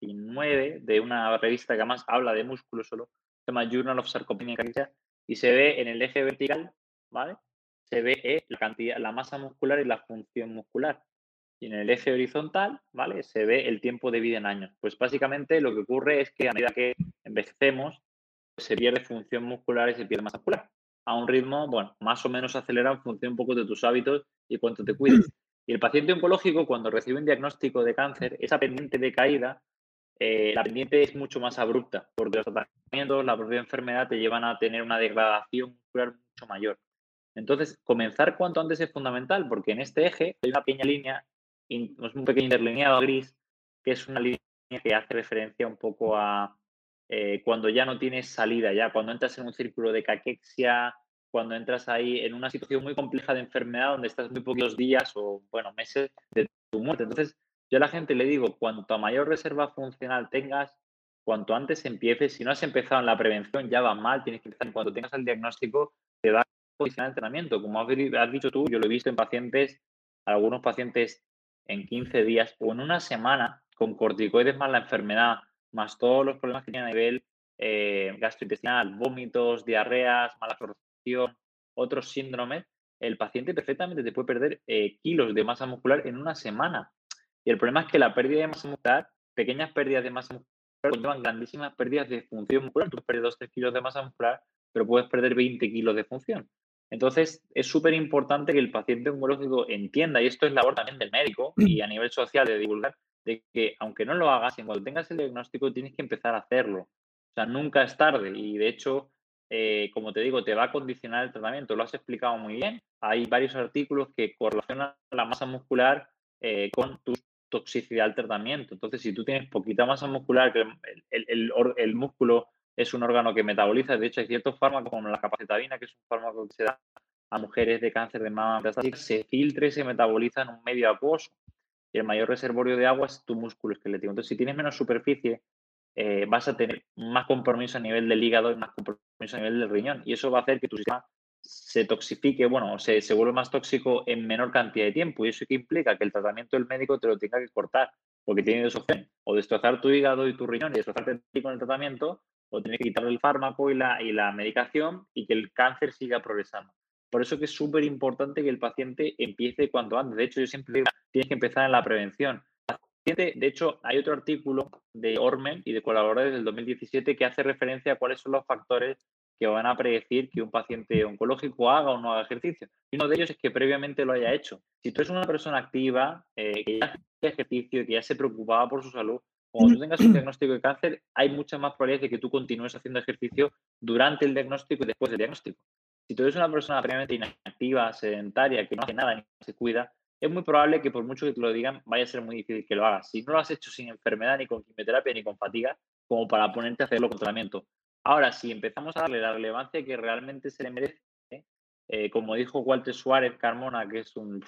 2019 de una revista que además habla de músculo solo, se llama Journal of Sarcopenia y se ve en el eje vertical, ¿vale? Se ve eh, la cantidad, la masa muscular y la función muscular. Y en el eje horizontal, ¿vale? Se ve el tiempo de vida en años. Pues básicamente lo que ocurre es que a medida que envejecemos, se pierde función muscular y se pierde masa muscular. A un ritmo, bueno, más o menos acelerado en función un poco de tus hábitos y cuánto te cuides. Y el paciente oncológico, cuando recibe un diagnóstico de cáncer, esa pendiente de caída, eh, la pendiente es mucho más abrupta, porque los tratamientos, la propia enfermedad te llevan a tener una degradación muscular mucho mayor. Entonces, comenzar cuanto antes es fundamental, porque en este eje hay una pequeña línea, es un pequeño interlineado gris, que es una línea que hace referencia un poco a eh, cuando ya no tienes salida, ya cuando entras en un círculo de caquexia, cuando entras ahí en una situación muy compleja de enfermedad donde estás muy pocos días o, bueno, meses de tu muerte. Entonces, yo a la gente le digo, cuanto mayor reserva funcional tengas, cuanto antes empieces, si no has empezado en la prevención, ya va mal, tienes que empezar, cuando tengas el diagnóstico, te va a posicionar el entrenamiento. Como has dicho tú, yo lo he visto en pacientes, algunos pacientes en 15 días o en una semana, con corticoides más la enfermedad, más todos los problemas que tienen a nivel eh, gastrointestinal, vómitos, diarreas, mala absorción, otros síndromes, el paciente perfectamente te puede perder eh, kilos de masa muscular en una semana. Y el problema es que la pérdida de masa muscular, pequeñas pérdidas de masa muscular, conllevan grandísimas pérdidas de función muscular. Tú pierdes 2-3 kilos de masa muscular, pero puedes perder 20 kilos de función. Entonces, es súper importante que el paciente oncológico entienda, y esto es labor también del médico y a nivel social de divulgar, de que aunque no lo hagas, en cuando tengas el diagnóstico tienes que empezar a hacerlo. O sea, nunca es tarde y de hecho, eh, como te digo, te va a condicionar el tratamiento. Lo has explicado muy bien. Hay varios artículos que correlacionan la masa muscular eh, con tu toxicidad al tratamiento. Entonces, si tú tienes poquita masa muscular, el, músculo es un órgano que metaboliza, de hecho hay ciertos fármacos como la capacitabina, que es un fármaco que se da a mujeres de cáncer de mama se filtra y se metaboliza en un medio acuoso y el mayor reservorio de agua es tu músculo esquelético. Entonces, si tienes menos superficie, eh, vas a tener más compromiso a nivel del hígado y más compromiso a nivel del riñón. Y eso va a hacer que tu sistema se toxifique, bueno, se, se vuelve más tóxico en menor cantidad de tiempo. Y eso que implica que el tratamiento del médico te lo tenga que cortar, porque tiene opciones, o destrozar tu hígado y tu riñón y destrozarte con el tratamiento, o tienes que quitarle el fármaco y la, y la medicación y que el cáncer siga progresando. Por eso que es súper importante que el paciente empiece cuanto antes. De hecho, yo siempre digo, tienes que empezar en la prevención. De hecho, hay otro artículo de Ormen y de colaboradores del 2017 que hace referencia a cuáles son los factores que van a predecir que un paciente oncológico haga o no haga ejercicio. Y uno de ellos es que previamente lo haya hecho. Si tú eres una persona activa, eh, que ya hace ejercicio, que ya se preocupaba por su salud, cuando tú tengas un diagnóstico de cáncer, hay muchas más probabilidades de que tú continúes haciendo ejercicio durante el diagnóstico y después del diagnóstico. Si tú eres una persona previamente inactiva, sedentaria, que no hace nada ni se cuida, es muy probable que por mucho que te lo digan, vaya a ser muy difícil que lo hagas. Si no lo has hecho sin enfermedad, ni con quimioterapia, ni con fatiga, como para ponerte a hacerlo con tratamiento. Ahora, si empezamos a darle la relevancia que realmente se le merece, eh, como dijo Walter Suárez Carmona, que es un,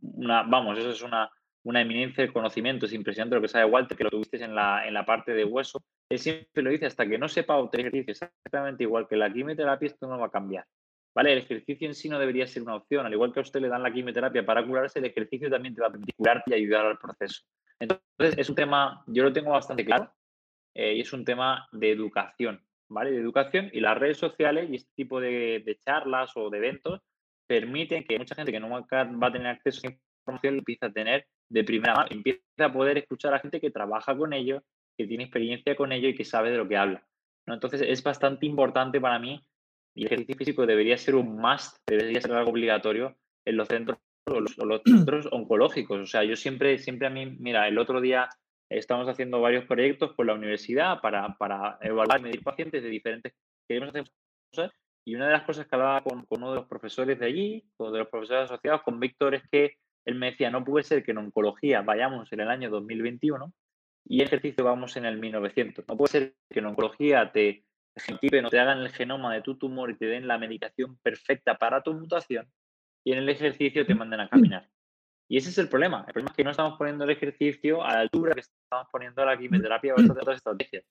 una, vamos, eso es una, una eminencia de conocimiento, es impresionante lo que sabe Walter, que lo tuviste en la, en la parte de hueso. Él siempre lo dice, hasta que no sepa obtener ejercicio exactamente igual que la quimioterapia, esto no va a cambiar. ¿Vale? El ejercicio en sí no debería ser una opción. Al igual que a usted le dan la quimioterapia para curarse, el ejercicio también te va a permitir curarte y ayudar al proceso. Entonces, es un tema, yo lo tengo bastante claro, eh, y es un tema de educación, ¿vale? De educación y las redes sociales y este tipo de, charlas o de eventos permiten que mucha gente que no va a tener acceso a información empiece a tener de primera mano, empiece a poder escuchar a gente que trabaja con ello, que tiene experiencia con ello y que sabe de lo que habla. Entonces, es bastante importante para mí y el ejercicio físico debería ser un must, debería ser algo obligatorio en los centros, los, los centros oncológicos. O sea, yo siempre, siempre a mí, mira, el otro día estamos haciendo varios proyectos con la universidad para, para evaluar y medir pacientes de diferentes, queremos hacer cosas, y una de las cosas que hablaba con, uno de los profesores de allí, o de los profesores asociados, con Víctor, es que él me decía, no puede ser que en oncología vayamos en el año 2021 y ejercicio vamos en el 1900. No puede ser que en oncología te no te hagan el genoma de tu tumor y te den la medicación perfecta para tu mutación y en el ejercicio te manden a caminar. Y ese es el problema. El problema es que no estamos poniendo el ejercicio a la altura que estamos poniendo la quimioterapia o otras estrategias.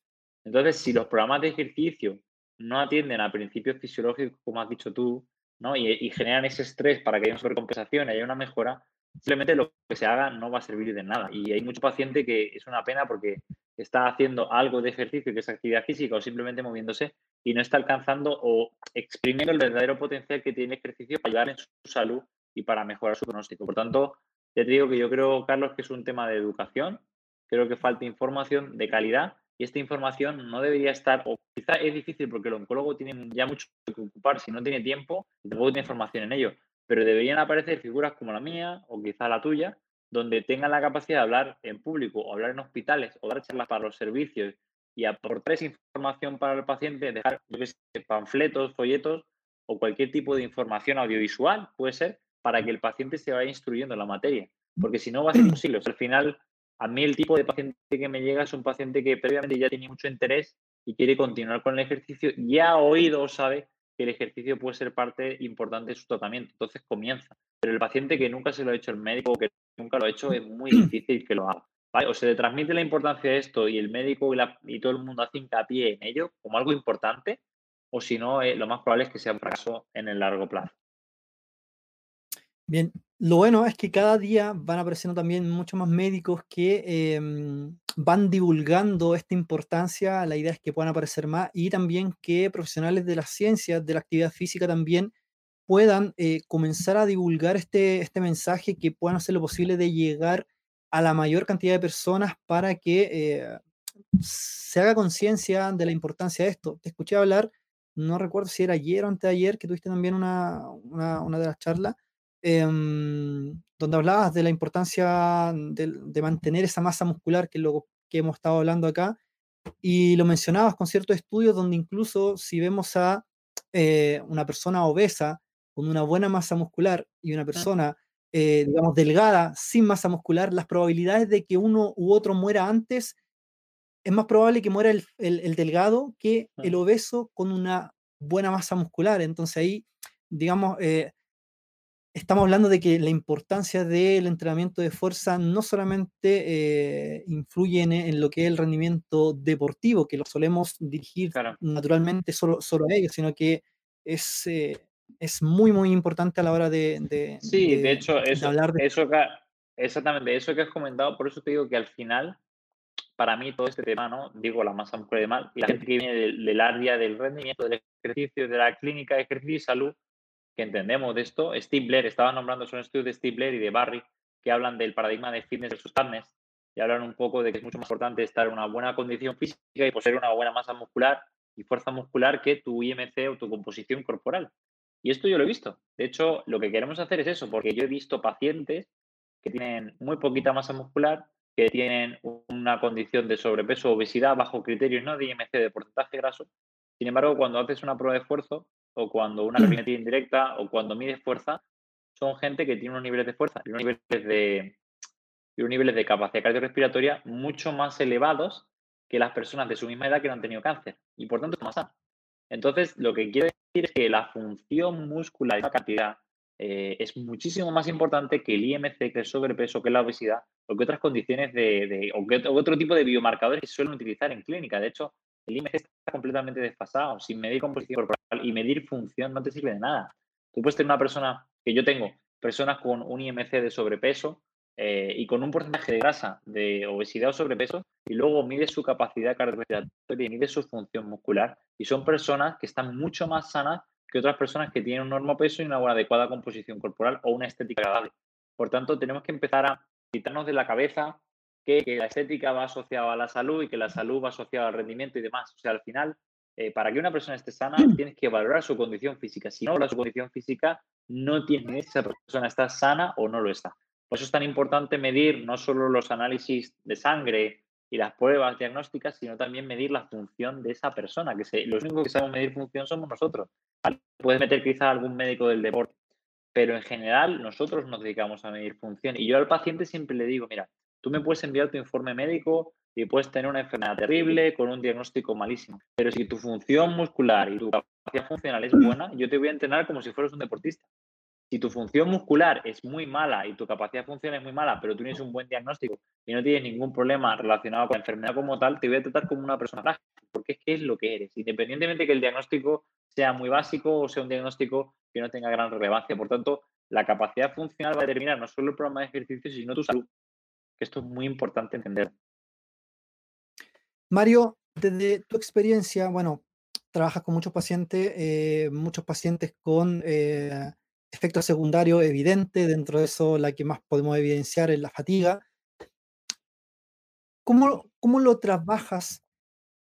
Entonces, si los programas de ejercicio no atienden a principios fisiológicos, como has dicho tú, ¿no? Y, generan ese estrés para que haya una sobrecompensación y haya una mejora, simplemente lo que se haga no va a servir de nada. Y hay mucho paciente que es una pena porque está haciendo algo de ejercicio, que es actividad física, o simplemente moviéndose y no está alcanzando o exprimiendo el verdadero potencial que tiene el ejercicio para ayudar en su salud y para mejorar su pronóstico. Por tanto, ya te digo que yo creo, Carlos, que es un tema de educación, creo que falta información de calidad y esta información no debería estar, o quizá es difícil porque el oncólogo tiene ya mucho que ocupar si no tiene tiempo y tampoco tiene información en ello, pero deberían aparecer figuras como la mía o quizá la tuya, donde tengan la capacidad de hablar en público o hablar en hospitales o dar charlas para los servicios y aportar esa información para el paciente, dejar panfletos, folletos o cualquier tipo de información audiovisual, puede ser, para que el paciente se vaya instruyendo en la materia. Porque si no va a ser imposible. al final, a mí el tipo de paciente que me llega es un paciente que previamente ya tiene mucho interés y quiere continuar con el ejercicio, ya ha oído o sabe que el ejercicio puede ser parte importante de su tratamiento. Entonces comienza. Pero el paciente que nunca se lo ha hecho el médico o que nunca lo ha hecho, es muy difícil que lo haga. O se le transmite la importancia de esto y el médico y, todo el mundo hace hincapié en ello como algo importante, o si no, eh, lo más probable es que sea un fracaso en el largo plazo. Bien, lo bueno es que cada día van apareciendo también muchos más médicos que em, van divulgando esta importancia. La idea es que puedan aparecer más y también que profesionales de las ciencias, de la actividad física también puedan eh, comenzar a divulgar este, este mensaje, que puedan hacer lo posible de llegar a la mayor cantidad de personas para que eh, se haga conciencia de la importancia de esto. Te escuché hablar, no recuerdo si era ayer o antes de ayer, que tuviste también una, de las charlas, em, donde hablabas de la importancia de, mantener esa masa muscular, que es lo que hemos estado hablando acá, y lo mencionabas con ciertos estudios donde incluso si vemos a eh, una persona obesa con una buena masa muscular y una persona eh, digamos, delgada, sin masa muscular, las probabilidades de que uno u otro muera antes, es más probable que muera el, el, delgado que el obeso con una buena masa muscular. Entonces ahí, digamos, eh, estamos hablando de que la importancia del entrenamiento de fuerza no solamente eh, influye en, lo que es el rendimiento deportivo, que lo solemos dirigir naturalmente solo, solo a ellos, sino que es es muy, muy importante a la hora de, sí, de, hecho, eso, hablar de... Eso que, exactamente, eso que has comentado, por eso te digo que al final, para mí todo este tema, ¿no? Digo, la masa muscular y demás, y la gente que viene del, área del rendimiento, del ejercicio, de la clínica de ejercicio y salud, que entendemos de esto, Steve Blair, estaba nombrando, son estudios de Steve Blair y de Barry, que hablan del paradigma de fitness versus fitness, y hablan un poco de que es mucho más importante estar en una buena condición física y poseer una buena masa muscular y fuerza muscular que tu IMC o tu composición corporal. Y esto yo lo he visto. De hecho, lo que queremos hacer es eso, porque yo he visto pacientes que tienen muy poquita masa muscular, que tienen una condición de sobrepeso o obesidad bajo criterios no de IMC de porcentaje graso. Sin embargo, cuando haces una prueba de esfuerzo o cuando una caminata indirecta o cuando mides fuerza, son gente que tiene unos niveles de fuerza y unos niveles de, y unos niveles de capacidad cardiorrespiratoria mucho más elevados que las personas de su misma edad que no han tenido cáncer y por tanto más sanos. Entonces, lo que quiero decir es que la función muscular y la cantidad eh, es muchísimo más importante que el IMC, que el sobrepeso, que la obesidad o que otras condiciones de, o, que, otro tipo de biomarcadores que suelen utilizar en clínica. De hecho, el IMC está completamente desfasado. Sin medir composición corporal y medir función no te sirve de nada. Tú puedes tener una persona, que yo tengo, personas con un IMC de sobrepeso eh, y con un porcentaje de grasa, de obesidad o sobrepeso, y luego mide su capacidad cardiorrespiratoria y mide su función muscular. Y son personas que están mucho más sanas que otras personas que tienen un normo peso y una buena adecuada composición corporal o una estética agradable. Por tanto, tenemos que empezar a quitarnos de la cabeza que, la estética va asociada a la salud y que la salud va asociada al rendimiento y demás. O sea, al final, eh, para que una persona esté sana, tienes que valorar su condición física. Si no valoras su condición física, no tienes si esa persona está sana o no lo está. Por eso es tan importante medir no solo los análisis de sangre y las pruebas diagnósticas, sino también medir la función de esa persona, que los únicos que sabemos medir función somos nosotros. Puedes meter quizá algún médico del deporte, pero en general nosotros nos dedicamos a medir función. Y yo al paciente siempre le digo, mira, tú me puedes enviar tu informe médico y puedes tener una enfermedad terrible con un diagnóstico malísimo, pero si tu función muscular y tu capacidad funcional es buena, yo te voy a entrenar como si fueras un deportista. Si tu función muscular es muy mala y tu capacidad funcional es muy mala, pero tú tienes un buen diagnóstico y no tienes ningún problema relacionado con la enfermedad como tal, te voy a tratar como una persona frágil. porque es que es lo que eres, independientemente de que el diagnóstico sea muy básico o sea un diagnóstico que no tenga gran relevancia. Por tanto, la capacidad funcional va a determinar no solo el programa de ejercicio, sino tu salud, esto es muy importante entender. Mario, desde tu experiencia, bueno, trabajas con muchos pacientes, eh, muchos pacientes con eh, efectos secundarios evidentes, dentro de eso la que más podemos evidenciar es la fatiga. ¿Cómo, cómo lo trabajas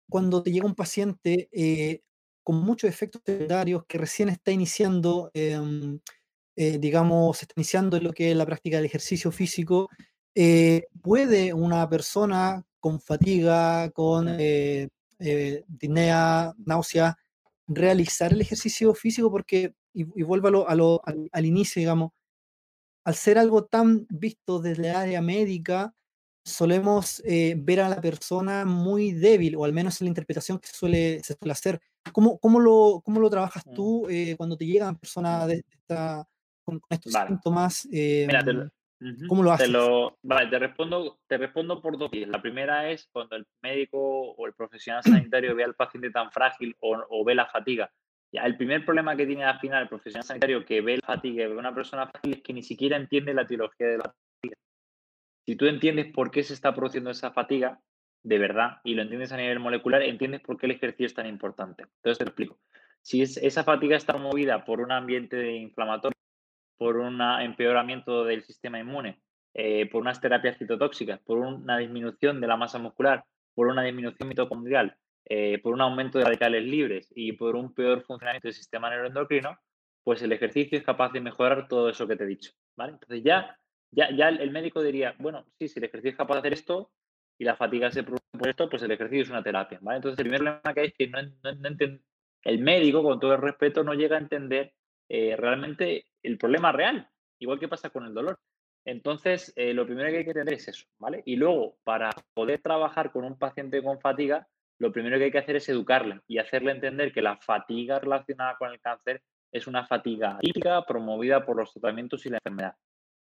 cuando te llega un paciente eh, con muchos efectos secundarios que recién está iniciando, em, digamos, está iniciando en lo que es la práctica del ejercicio físico? ¿Puede una persona con fatiga, con eh, disnea, náusea, realizar el ejercicio físico porque, y, vuelvo a lo, al, inicio, digamos, al ser algo tan visto desde el área médica, solemos eh, ver a la persona muy débil, o al menos en la interpretación que suele, se suele hacer. ¿Cómo, cómo, lo, cómo lo trabajas mm. tú eh, cuando te llegan personas de esta, con, estos síntomas? Mira, ¿Cómo lo haces? Te, lo, vale, te, respondo, te respondo por dos vías. La primera es cuando el médico o el profesional sanitario ve al paciente tan frágil o, ve la fatiga. Ya, el primer problema que tiene al final el profesional sanitario que ve la fatiga y ve una persona frágil es que ni siquiera entiende la etiología de la fatiga. Si tú entiendes por qué se está produciendo esa fatiga, de verdad, y lo entiendes a nivel molecular, entiendes por qué el ejercicio es tan importante. Entonces te lo explico. Si es, esa fatiga está movida por un ambiente inflamatorio, por un empeoramiento del sistema inmune, eh, por unas terapias citotóxicas, por una disminución de la masa muscular, por una disminución mitocondrial, eh, por un aumento de radicales libres y por un peor funcionamiento del sistema neuroendocrino, pues el ejercicio es capaz de mejorar todo eso que te he dicho. ¿vale? Entonces ya, ya, ya el médico diría, bueno, sí, si el ejercicio es capaz de hacer esto y la fatiga se produce por esto, pues el ejercicio es una terapia. ¿vale? Entonces el primer problema que hay es que no, no, el médico, con todo el respeto, no llega a entender eh, realmente el problema real, igual que pasa con el dolor. Entonces, eh, lo primero que hay que entender es eso, ¿vale? Y luego, para poder trabajar con un paciente con fatiga, lo primero que hay que hacer es educarle y hacerle entender que la fatiga relacionada con el cáncer es una fatiga típica promovida por los tratamientos y la enfermedad.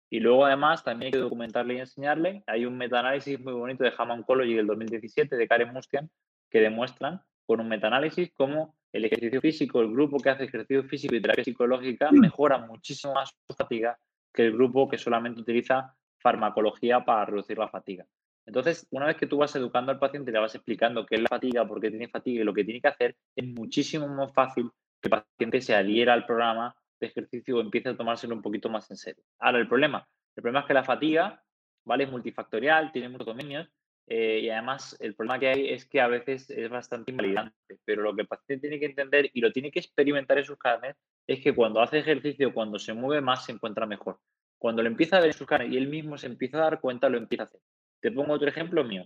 Y luego, además, también hay que documentarle y enseñarle. Hay un metaanálisis muy bonito de Hama Oncology del 2017 de Karen Mustian que demuestran con un metaanálisis cómo el ejercicio físico, el grupo que hace ejercicio físico y terapia psicológica mejora muchísimo más su fatiga que el grupo que solamente utiliza farmacología para reducir la fatiga. Entonces, una vez que tú vas educando al paciente y le vas explicando qué es la fatiga, por qué tiene fatiga y lo que tiene que hacer, es muchísimo más fácil que el paciente se adhiera al programa de ejercicio o empiece a tomárselo un poquito más en serio. Ahora, el problema, el problema es que la fatiga, ¿vale? Es multifactorial, tiene muchos dominios eh, y además, el problema que hay es que a veces es bastante invalidante, pero lo que el paciente tiene que entender y lo tiene que experimentar en sus carnes es que cuando hace ejercicio, cuando se mueve más, se encuentra mejor. Cuando lo empieza a ver en sus carnes y él mismo se empieza a dar cuenta, lo empieza a hacer. Te pongo otro ejemplo mío.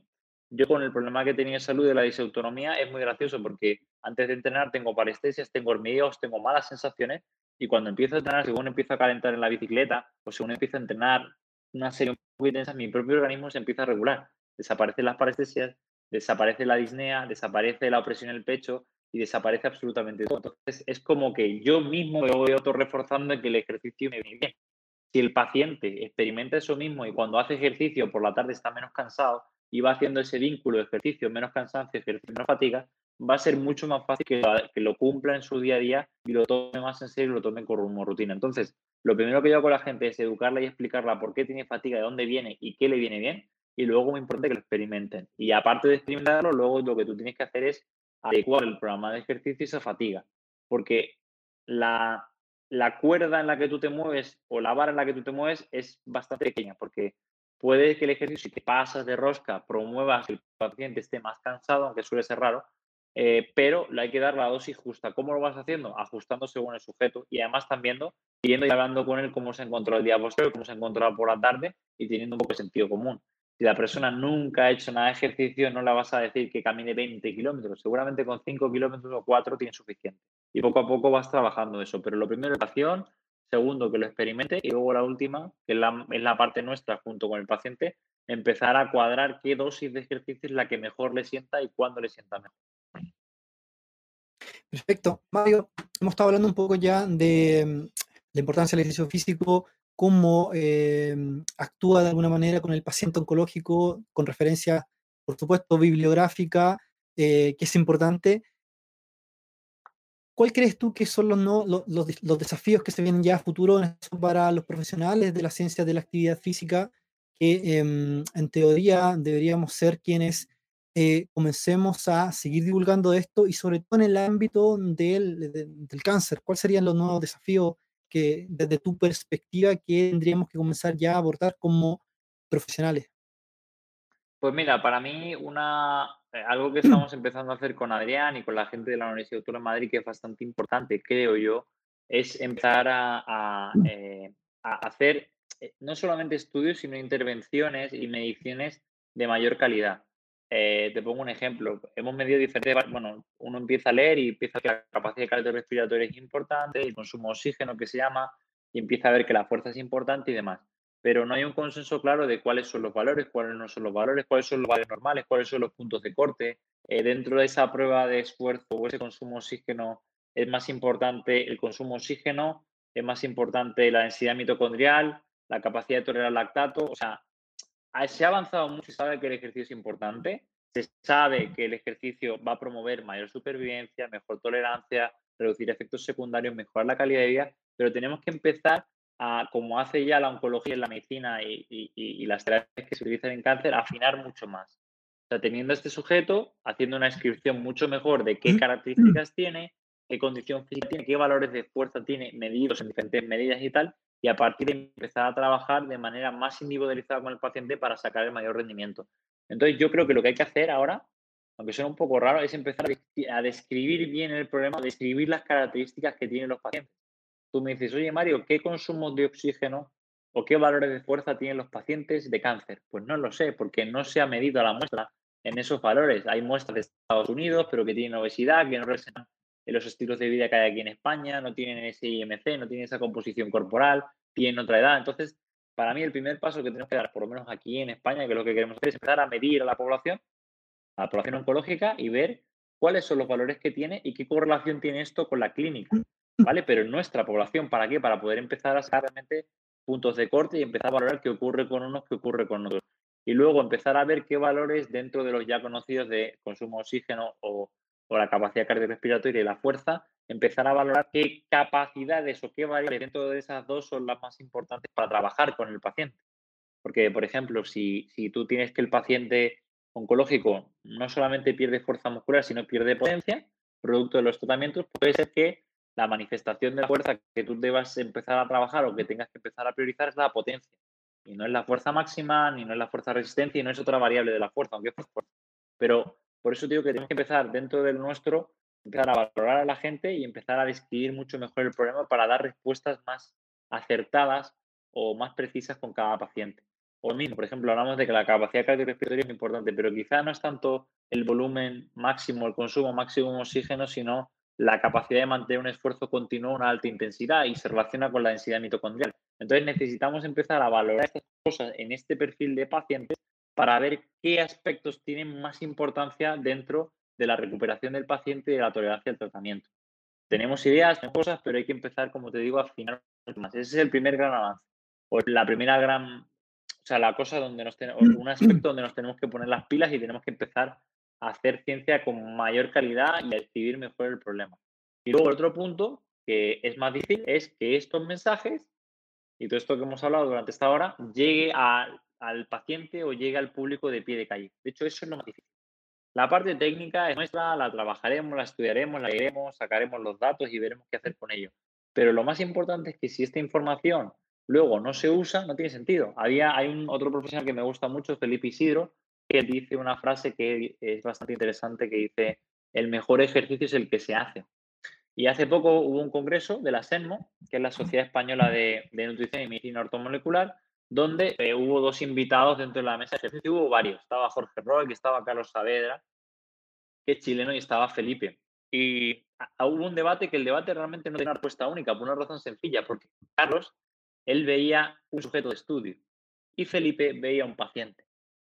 Yo con el problema que tenía de salud de la disautonomía es muy gracioso porque antes de entrenar tengo parestesias, tengo hormigueos, tengo malas sensaciones y cuando empiezo a entrenar, según empiezo a calentar en la bicicleta o según empiezo a entrenar una serie muy intensa, mi propio organismo se empieza a regular desaparecen las parestesias, desaparece la disnea, desaparece la opresión en el pecho y desaparece absolutamente todo. Entonces, es como que yo mismo me voy auto-reforzando en que el ejercicio me viene bien. Si el paciente experimenta eso mismo y cuando hace ejercicio por la tarde está menos cansado y va haciendo ese vínculo de ejercicio, menos cansancio, ejercicio, menos fatiga, va a ser mucho más fácil que, que, lo cumpla en su día a día y lo tome más en serio y lo tome como rutina. Entonces, lo primero que yo hago con la gente es educarla y explicarla por qué tiene fatiga, de dónde viene y qué le viene bien y luego muy importante que lo experimenten. Y aparte de experimentarlo, luego lo que tú tienes que hacer es adecuar el programa de ejercicio y esa fatiga. Porque la, la cuerda en la que tú te mueves o la vara en la que tú te mueves es bastante pequeña, porque puede que el ejercicio, si te pasas de rosca, promuevas que el paciente esté más cansado, aunque suele ser raro, eh, pero le hay que dar la dosis justa. ¿Cómo lo vas haciendo? Ajustando según el sujeto y además también viendo, y hablando con él cómo se encontró el día posterior, cómo se encontró por la tarde y teniendo un poco de sentido común. Si la persona nunca ha hecho nada de ejercicio, no la vas a decir que camine 20 kilómetros. Seguramente con 5 kilómetros o 4 tiene suficiente. Y poco a poco vas trabajando eso. Pero lo primero es la acción, segundo que lo experimente y luego la última, que es la, es la parte nuestra junto con el paciente, empezar a cuadrar qué dosis de ejercicio es la que mejor le sienta y cuándo le sienta mejor. Perfecto. Mario, hemos estado hablando un poco ya de mm, la importancia del ejercicio físico cómo em, actúa de alguna manera con el paciente oncológico, con referencia, por supuesto, bibliográfica, que es importante. ¿Cuál crees tú que son los, no, los, los, desafíos que se vienen ya a futuro para los profesionales de la ciencia de la actividad física? Que em, en teoría deberíamos ser quienes eh, comencemos a seguir divulgando esto y sobre todo en el ámbito del, del cáncer. ¿Cuáles serían los nuevos desafíos que desde tu perspectiva que tendríamos que comenzar ya a abordar como profesionales? Pues mira, para mí una, eh, algo que estamos empezando a hacer con Adrián y con la gente de la Universidad Autónoma de Madrid que es bastante importante, creo yo, es empezar a, eh, hacer no solamente estudios, sino intervenciones y mediciones de mayor calidad. Eh, te pongo un ejemplo. Hemos medido diferentes. Bueno, uno empieza a leer y empieza a que la capacidad cardiorrespiratoria es importante, el consumo de oxígeno que se llama, y empieza a ver que la fuerza es importante y demás. Pero no hay un consenso claro de cuáles son los valores, cuáles no son los valores, cuáles son los valores normales, cuáles son los puntos de corte. Eh, dentro de esa prueba de esfuerzo o ese consumo de oxígeno, es más importante el consumo de oxígeno, es más importante la densidad mitocondrial, la capacidad de tolerar lactato. O sea, se ha avanzado mucho, se sabe que el ejercicio es importante, se sabe que el ejercicio va a promover mayor supervivencia, mejor tolerancia, reducir efectos secundarios, mejorar la calidad de vida, pero tenemos que empezar a, como hace ya la oncología en la medicina y, las terapias que se utilizan en cáncer, a afinar mucho más. O sea, teniendo este sujeto, haciendo una descripción mucho mejor de qué características tiene, qué condición física tiene, qué valores de fuerza tiene, medidos en diferentes medidas y tal, y a partir de empezar a trabajar de manera más individualizada con el paciente para sacar el mayor rendimiento. Entonces yo creo que lo que hay que hacer ahora, aunque suene un poco raro, es empezar a describir bien el problema, a describir las características que tienen los pacientes. Tú me dices, oye Mario, ¿qué consumo de oxígeno o qué valores de fuerza tienen los pacientes de cáncer? Pues no lo sé, porque no se ha medido la muestra en esos valores. Hay muestras de Estados Unidos, pero que tienen obesidad, que no representan en los estilos de vida que hay aquí en España, no tienen ese IMC, no tienen esa composición corporal, tienen otra edad. Entonces, para mí el primer paso que tenemos que dar, por lo menos aquí en España, que es lo que queremos hacer, es empezar a medir a la población, a la población oncológica y ver cuáles son los valores que tiene y qué correlación tiene esto con la clínica, ¿vale? Pero en nuestra población, ¿para qué? Para poder empezar a sacar realmente puntos de corte y empezar a valorar qué ocurre con unos, qué ocurre con otros. Y luego empezar a ver qué valores dentro de los ya conocidos de consumo de oxígeno o o la capacidad cardiorrespiratoria y la fuerza, empezar a valorar qué capacidades o qué variables dentro de esas dos son las más importantes para trabajar con el paciente. Porque, por ejemplo, si, si tú tienes que el paciente oncológico no solamente pierde fuerza muscular, sino pierde potencia, producto de los tratamientos, puede ser que la manifestación de la fuerza que tú debas empezar a trabajar o que tengas que empezar a priorizar es la potencia. Y no es la fuerza máxima, ni no es la fuerza resistencia, y no es otra variable de la fuerza, aunque es fuerza. Pero por eso digo que tenemos que empezar dentro del nuestro, empezar a valorar a la gente y empezar a describir mucho mejor el problema para dar respuestas más acertadas o más precisas con cada paciente. O mismo, por ejemplo, hablamos de que la capacidad cardiorrespiratoria es importante, pero quizá no es tanto el volumen máximo, el consumo máximo de oxígeno, sino la capacidad de mantener un esfuerzo continuo a una alta intensidad y se relaciona con la densidad mitocondrial. Entonces necesitamos empezar a valorar estas cosas en este perfil de pacientes para ver qué aspectos tienen más importancia dentro de la recuperación del paciente y de la tolerancia al tratamiento. Tenemos ideas, cosas, pero hay que empezar, como te digo, a afinar más. Ese es el primer gran avance. O la primera gran, o sea, la cosa donde nos tenemos, un aspecto donde nos tenemos que poner las pilas y tenemos que empezar a hacer ciencia con mayor calidad y a describir mejor el problema. Y luego el otro punto, que es más difícil, es que estos mensajes y todo esto que hemos hablado durante esta hora llegue a al paciente o llegue al público de pie de calle. De hecho, eso es lo más difícil. La parte técnica es nuestra, la trabajaremos, la estudiaremos, la leeremos, sacaremos los datos y veremos qué hacer con ello. Pero lo más importante es que si esta información luego no se usa, no tiene sentido. Había, hay un otro profesional que me gusta mucho, Felipe Isidro, que dice una frase que es bastante interesante, que dice, el mejor ejercicio es el que se hace. Y hace poco hubo un congreso de la SENMO, que es la Sociedad Española de, de Nutrición y Medicina Ortomolecular, donde eh, hubo dos invitados dentro de la mesa de ejercicio, hubo varios. Estaba Jorge Roy, que estaba Carlos Saavedra, que es chileno, y estaba Felipe. Y hubo un debate que el debate realmente no tenía una respuesta única, por una razón sencilla, porque Carlos, él veía un sujeto de estudio y Felipe veía un paciente.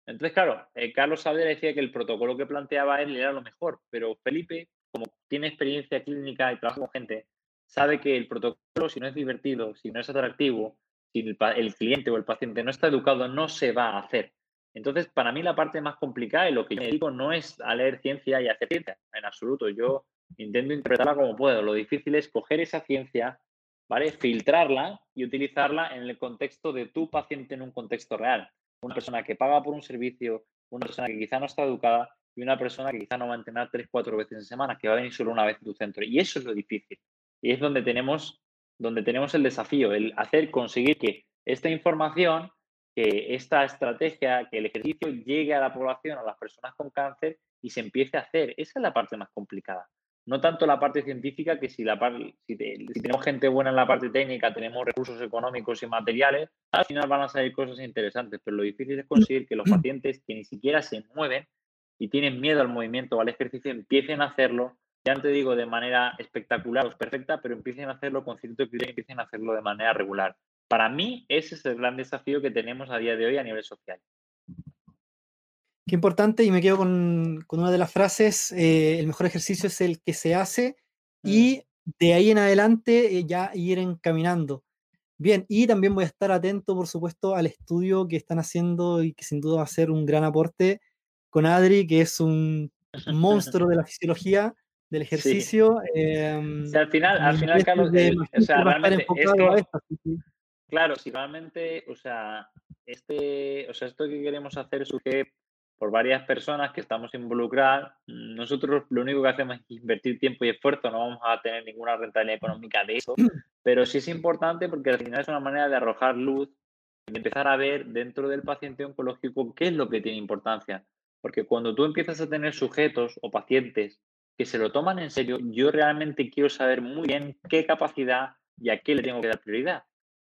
Entonces, claro, eh, Carlos Saavedra decía que el protocolo que planteaba él era lo mejor, pero Felipe, como tiene experiencia clínica y trabaja con gente, sabe que el protocolo, si no es divertido, si no es atractivo, si el, cliente o el paciente no está educado, no se va a hacer. Entonces, para mí la parte más complicada y lo que yo digo no es a leer ciencia y hacer ciencia, en absoluto. Yo intento interpretarla como puedo. Lo difícil es coger esa ciencia, ¿vale? Filtrarla y utilizarla en el contexto de tu paciente en un contexto real. Una persona que paga por un servicio, una persona que quizá no está educada y una persona que quizá no va a entrenar tres, cuatro veces en semana, que va a venir solo una vez a tu centro. Y eso es lo difícil. Y es donde tenemos, donde tenemos el desafío, el hacer, conseguir que esta información, que esta estrategia, que el ejercicio llegue a la población, a las personas con cáncer y se empiece a hacer. Esa es la parte más complicada. No tanto la parte científica, que si, la si, si tenemos gente buena en la parte técnica, tenemos recursos económicos y materiales, al final van a salir cosas interesantes, pero lo difícil es conseguir que los pacientes que ni siquiera se mueven y tienen miedo al movimiento o al ejercicio empiecen a hacerlo, ya no te digo de manera espectacular o perfecta, pero empiecen a hacerlo con cierto criterio y empiecen a hacerlo de manera regular. Para mí, ese es el gran desafío que tenemos a día de hoy a nivel social. Qué importante, y me quedo con, una de las frases, eh, el mejor ejercicio es el que se hace y mm. de ahí en adelante eh, ya ir encaminando. Bien, y también voy a estar atento, por supuesto, al estudio que están haciendo y que sin duda va a ser un gran aporte con Adri, que es un monstruo de la fisiología del ejercicio. Em, al final, al final, Carlos, o sea, realmente Claro, si realmente, o sea, este, o sea, esto que queremos hacer surge por varias personas que estamos involucradas. Nosotros lo único que hacemos es invertir tiempo y esfuerzo, no vamos a tener ninguna rentabilidad económica de eso, pero sí es importante porque al final es una manera de arrojar luz, de empezar a ver dentro del paciente oncológico qué es lo que tiene importancia. Porque cuando tú empiezas a tener sujetos o pacientes que se lo toman en serio, yo realmente quiero saber muy bien qué capacidad y a qué le tengo que dar prioridad.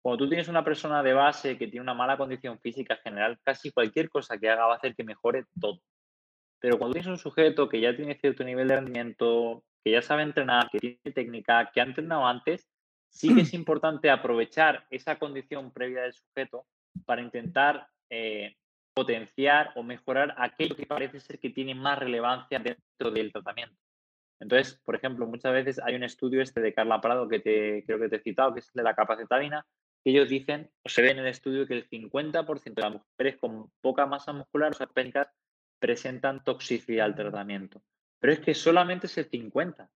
Cuando tú tienes una persona de base que tiene una mala condición física general, casi cualquier cosa que haga va a hacer que mejore todo. Pero cuando tienes un sujeto que ya tiene cierto nivel de rendimiento, que ya sabe entrenar, que tiene técnica, que ha entrenado antes, sí que es importante aprovechar esa condición previa del sujeto para intentar eh, potenciar o mejorar aquello que parece ser que tiene más relevancia dentro del tratamiento. Entonces, por ejemplo, muchas veces hay un estudio este de Carla Prado que te, creo que te he citado, que es el de la capacitabina, ellos dicen, o se ve en el estudio, que el 50% de las mujeres con poca masa muscular o sarcopénicas presentan toxicidad al tratamiento. Pero es que solamente es el 50%.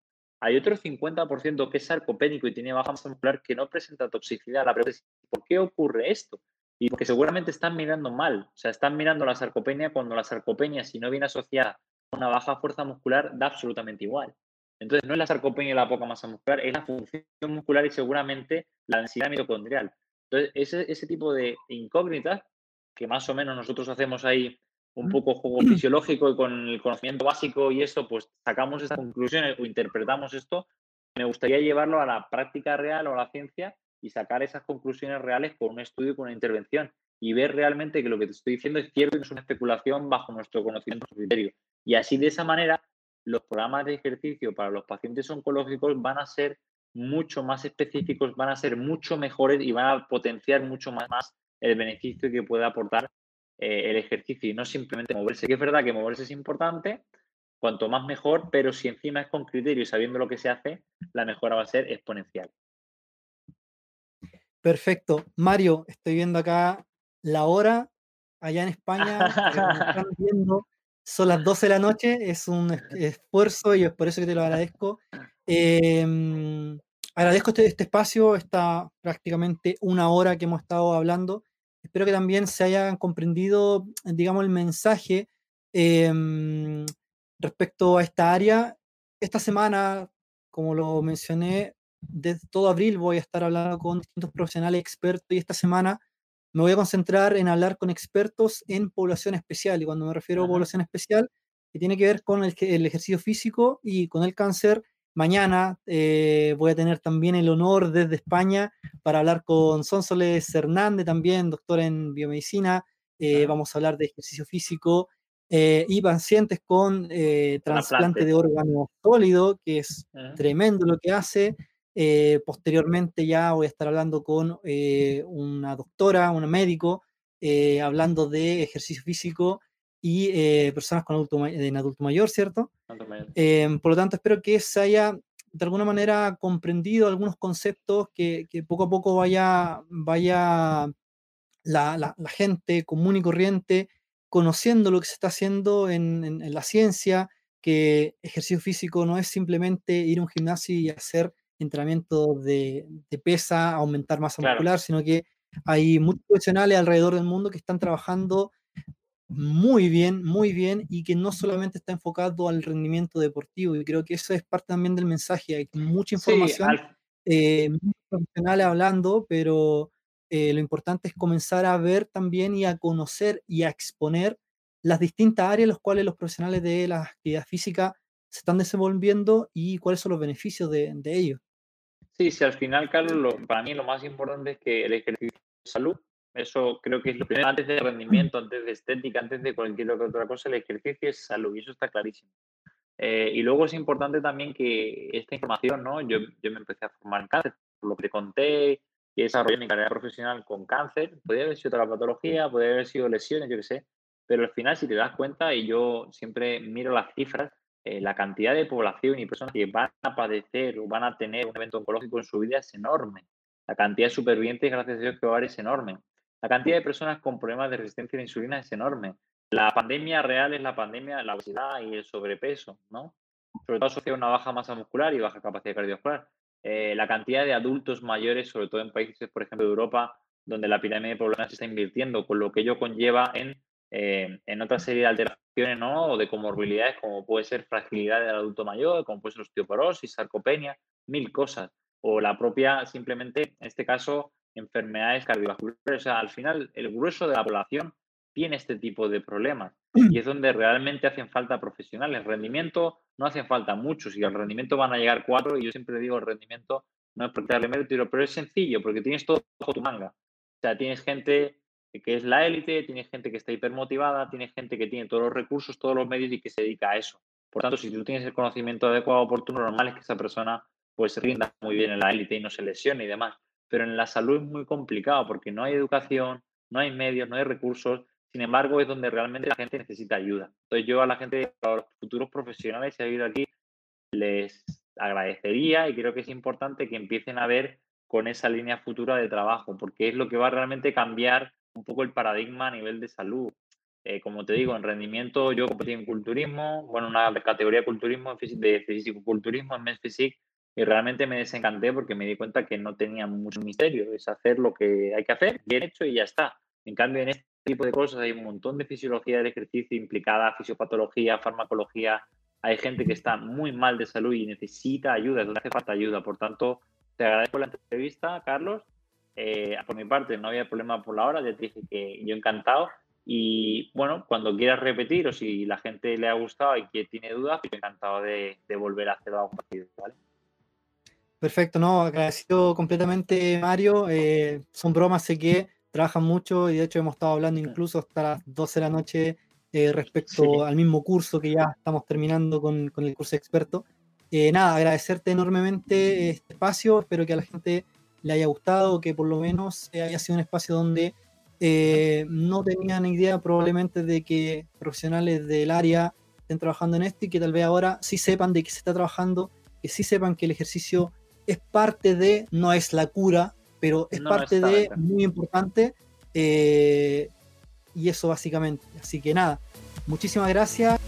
Hay otro 50% que es sarcopénico y tiene baja masa muscular que no presenta toxicidad. La pregunta es, ¿por qué ocurre esto? Y porque seguramente están mirando mal. O sea, están mirando la sarcopenia cuando la sarcopenia, si no viene asociada una baja fuerza muscular, da absolutamente igual. Entonces, no es la sarcopenia y la poca masa muscular, es la función muscular y seguramente la densidad mitocondrial. Entonces, ese, ese tipo de incógnitas, que más o menos nosotros hacemos ahí un poco juego fisiológico y con el conocimiento básico y esto, pues sacamos estas conclusiones o interpretamos esto, me gustaría llevarlo a la práctica real o a la ciencia y sacar esas conclusiones reales con un estudio y con una intervención y ver realmente que lo que te estoy diciendo es cierto y no es una especulación bajo nuestro conocimiento criterio. Y así de esa manera los programas de ejercicio para los pacientes oncológicos van a ser mucho más específicos, van a ser mucho mejores y van a potenciar mucho más, el beneficio que puede aportar eh, el ejercicio y no simplemente moverse. Que es verdad que moverse es importante, cuanto más mejor, pero si encima es con criterio y sabiendo lo que se hace, la mejora va a ser exponencial. Perfecto. Mario, estoy viendo acá la hora allá en España. están viendo son las 12 de la noche, es un esfuerzo y es por eso que te lo agradezco. Em, agradezco este, este, espacio, esta prácticamente una hora que hemos estado hablando. Espero que también se hayan comprendido, digamos, el mensaje em, respecto a esta área. Esta semana, como lo mencioné, desde todo abril voy a estar hablando con distintos profesionales expertos y esta semana me voy a concentrar en hablar con expertos en población especial. Y cuando me refiero a población especial, que tiene que ver con el, el, ejercicio físico y con el cáncer, mañana eh, voy a tener también el honor desde España para hablar con Sonsoles Hernández, también doctor en biomedicina. Eh, vamos a hablar de ejercicio físico eh, y pacientes con trasplante de órgano sólido, que es tremendo lo que hace. Eh, posteriormente ya voy a estar hablando con eh, una doctora, un médico, eh, hablando de ejercicio físico y personas con adulto, en adulto mayor, ¿cierto? Em, por lo tanto, espero que se haya de alguna manera comprendido algunos conceptos que, que poco a poco vaya, vaya la, la, la, gente común y corriente conociendo lo que se está haciendo en, la ciencia, que ejercicio físico no es simplemente ir a un gimnasio y hacer entrenamiento de, pesa, aumentar masa muscular, sino que hay muchos profesionales alrededor del mundo que están trabajando muy bien, muy bien, y que no solamente está enfocado al rendimiento deportivo, y creo que eso es parte también del mensaje, hay mucha información, eh, muchos profesionales hablando, pero eh, lo importante es comenzar a ver también y a conocer y a exponer las distintas áreas en las cuales los profesionales de la actividad física se están desenvolviendo y cuáles son los beneficios de, de ello. Sí, sí, al final, Carlos, para mí lo más importante es que el ejercicio de salud, eso creo que es lo primero, antes de rendimiento, antes de estética, antes de cualquier otra cosa, el ejercicio es salud y eso está clarísimo. Eh, y luego es importante también que esta información, ¿no? Yo, yo me empecé a formar en cáncer, por lo que te conté, y desarrollé mi carrera profesional con cáncer. Podría haber sido otra patología, podría haber sido lesiones, yo qué sé. Pero al final, si te das cuenta, y yo siempre miro las cifras, eh, la cantidad de población y personas que van a padecer o van a tener un evento oncológico en su vida es enorme. La cantidad de supervivientes, gracias a Dios, que va es enorme. La cantidad de personas con problemas de resistencia a la insulina es enorme. La pandemia real es la pandemia de la obesidad y el sobrepeso, ¿no? Sobre todo asociada a una baja masa muscular y baja capacidad cardiovascular. Eh, la cantidad de adultos mayores, sobre todo en países, por ejemplo, de Europa, donde la pirámide de población se está invirtiendo, con lo que ello conlleva en, eh, en otra serie de alteraciones ¿no? o de comorbilidades, como puede ser fragilidad del adulto mayor, como puede ser osteoporosis, sarcopenia, mil cosas. O la propia, simplemente, en este caso, enfermedades cardiovasculares. O sea, al final, el grueso de la población tiene este tipo de problemas y es donde realmente hacen falta profesionales. Rendimiento no hacen falta muchos y al rendimiento van a llegar cuatro y yo siempre digo el rendimiento no es porque darle mérito, pero es sencillo porque tienes todo bajo tu manga. O sea, tienes gente que es la élite, tienes gente que está hipermotivada, tienes gente que tiene todos los recursos, todos los medios y que se dedica a eso. Por tanto, si tú tienes el conocimiento adecuado, oportuno, normal es que esa persona pues rinda muy bien en la élite y no se lesione y demás. Pero en la salud es muy complicado porque no hay educación, no hay medios, no hay recursos sin embargo, es donde realmente la gente necesita ayuda. Entonces, yo a la gente, a los futuros profesionales que ha habido aquí, les agradecería y creo que es importante que empiecen a ver con esa línea futura de trabajo, porque es lo que va a realmente cambiar un poco el paradigma a nivel de salud. Eh, como te digo, en rendimiento yo competí en culturismo, bueno, una categoría de culturismo, de físico-culturismo en Men's Physique, y realmente me desencanté porque me di cuenta que no tenía mucho misterio, es hacer lo que hay que hacer, bien hecho y ya está. En cambio, en este tipo de cosas, hay un montón de fisiología del ejercicio implicada, fisiopatología, farmacología. Hay gente que está muy mal de salud y necesita ayuda, donde hace falta ayuda. Por tanto, te agradezco la entrevista, Carlos. Eh, por mi parte, no había problema por la hora, ya te dije que yo encantado. Y bueno, cuando quieras repetir o si la gente le ha gustado y que tiene dudas, pues encantado de, volver a hacer algo compartido, ¿vale? Perfecto, no, agradecido completamente, Mario. Eh, son bromas, sé que trabajan mucho y de hecho hemos estado hablando incluso hasta las 12 de la noche eh, respecto al mismo curso que ya estamos terminando con, con el curso experto. Eh, nada, agradecerte enormemente este espacio, espero que a la gente le haya gustado, que por lo menos haya sido un espacio donde eh, no tenían idea probablemente de que profesionales del área estén trabajando en esto y que tal vez ahora sí sepan de qué se está trabajando, que sí sepan que el ejercicio es parte de, no es la cura, pero es parte de muy importante eh, y eso básicamente. Así que nada, muchísimas gracias.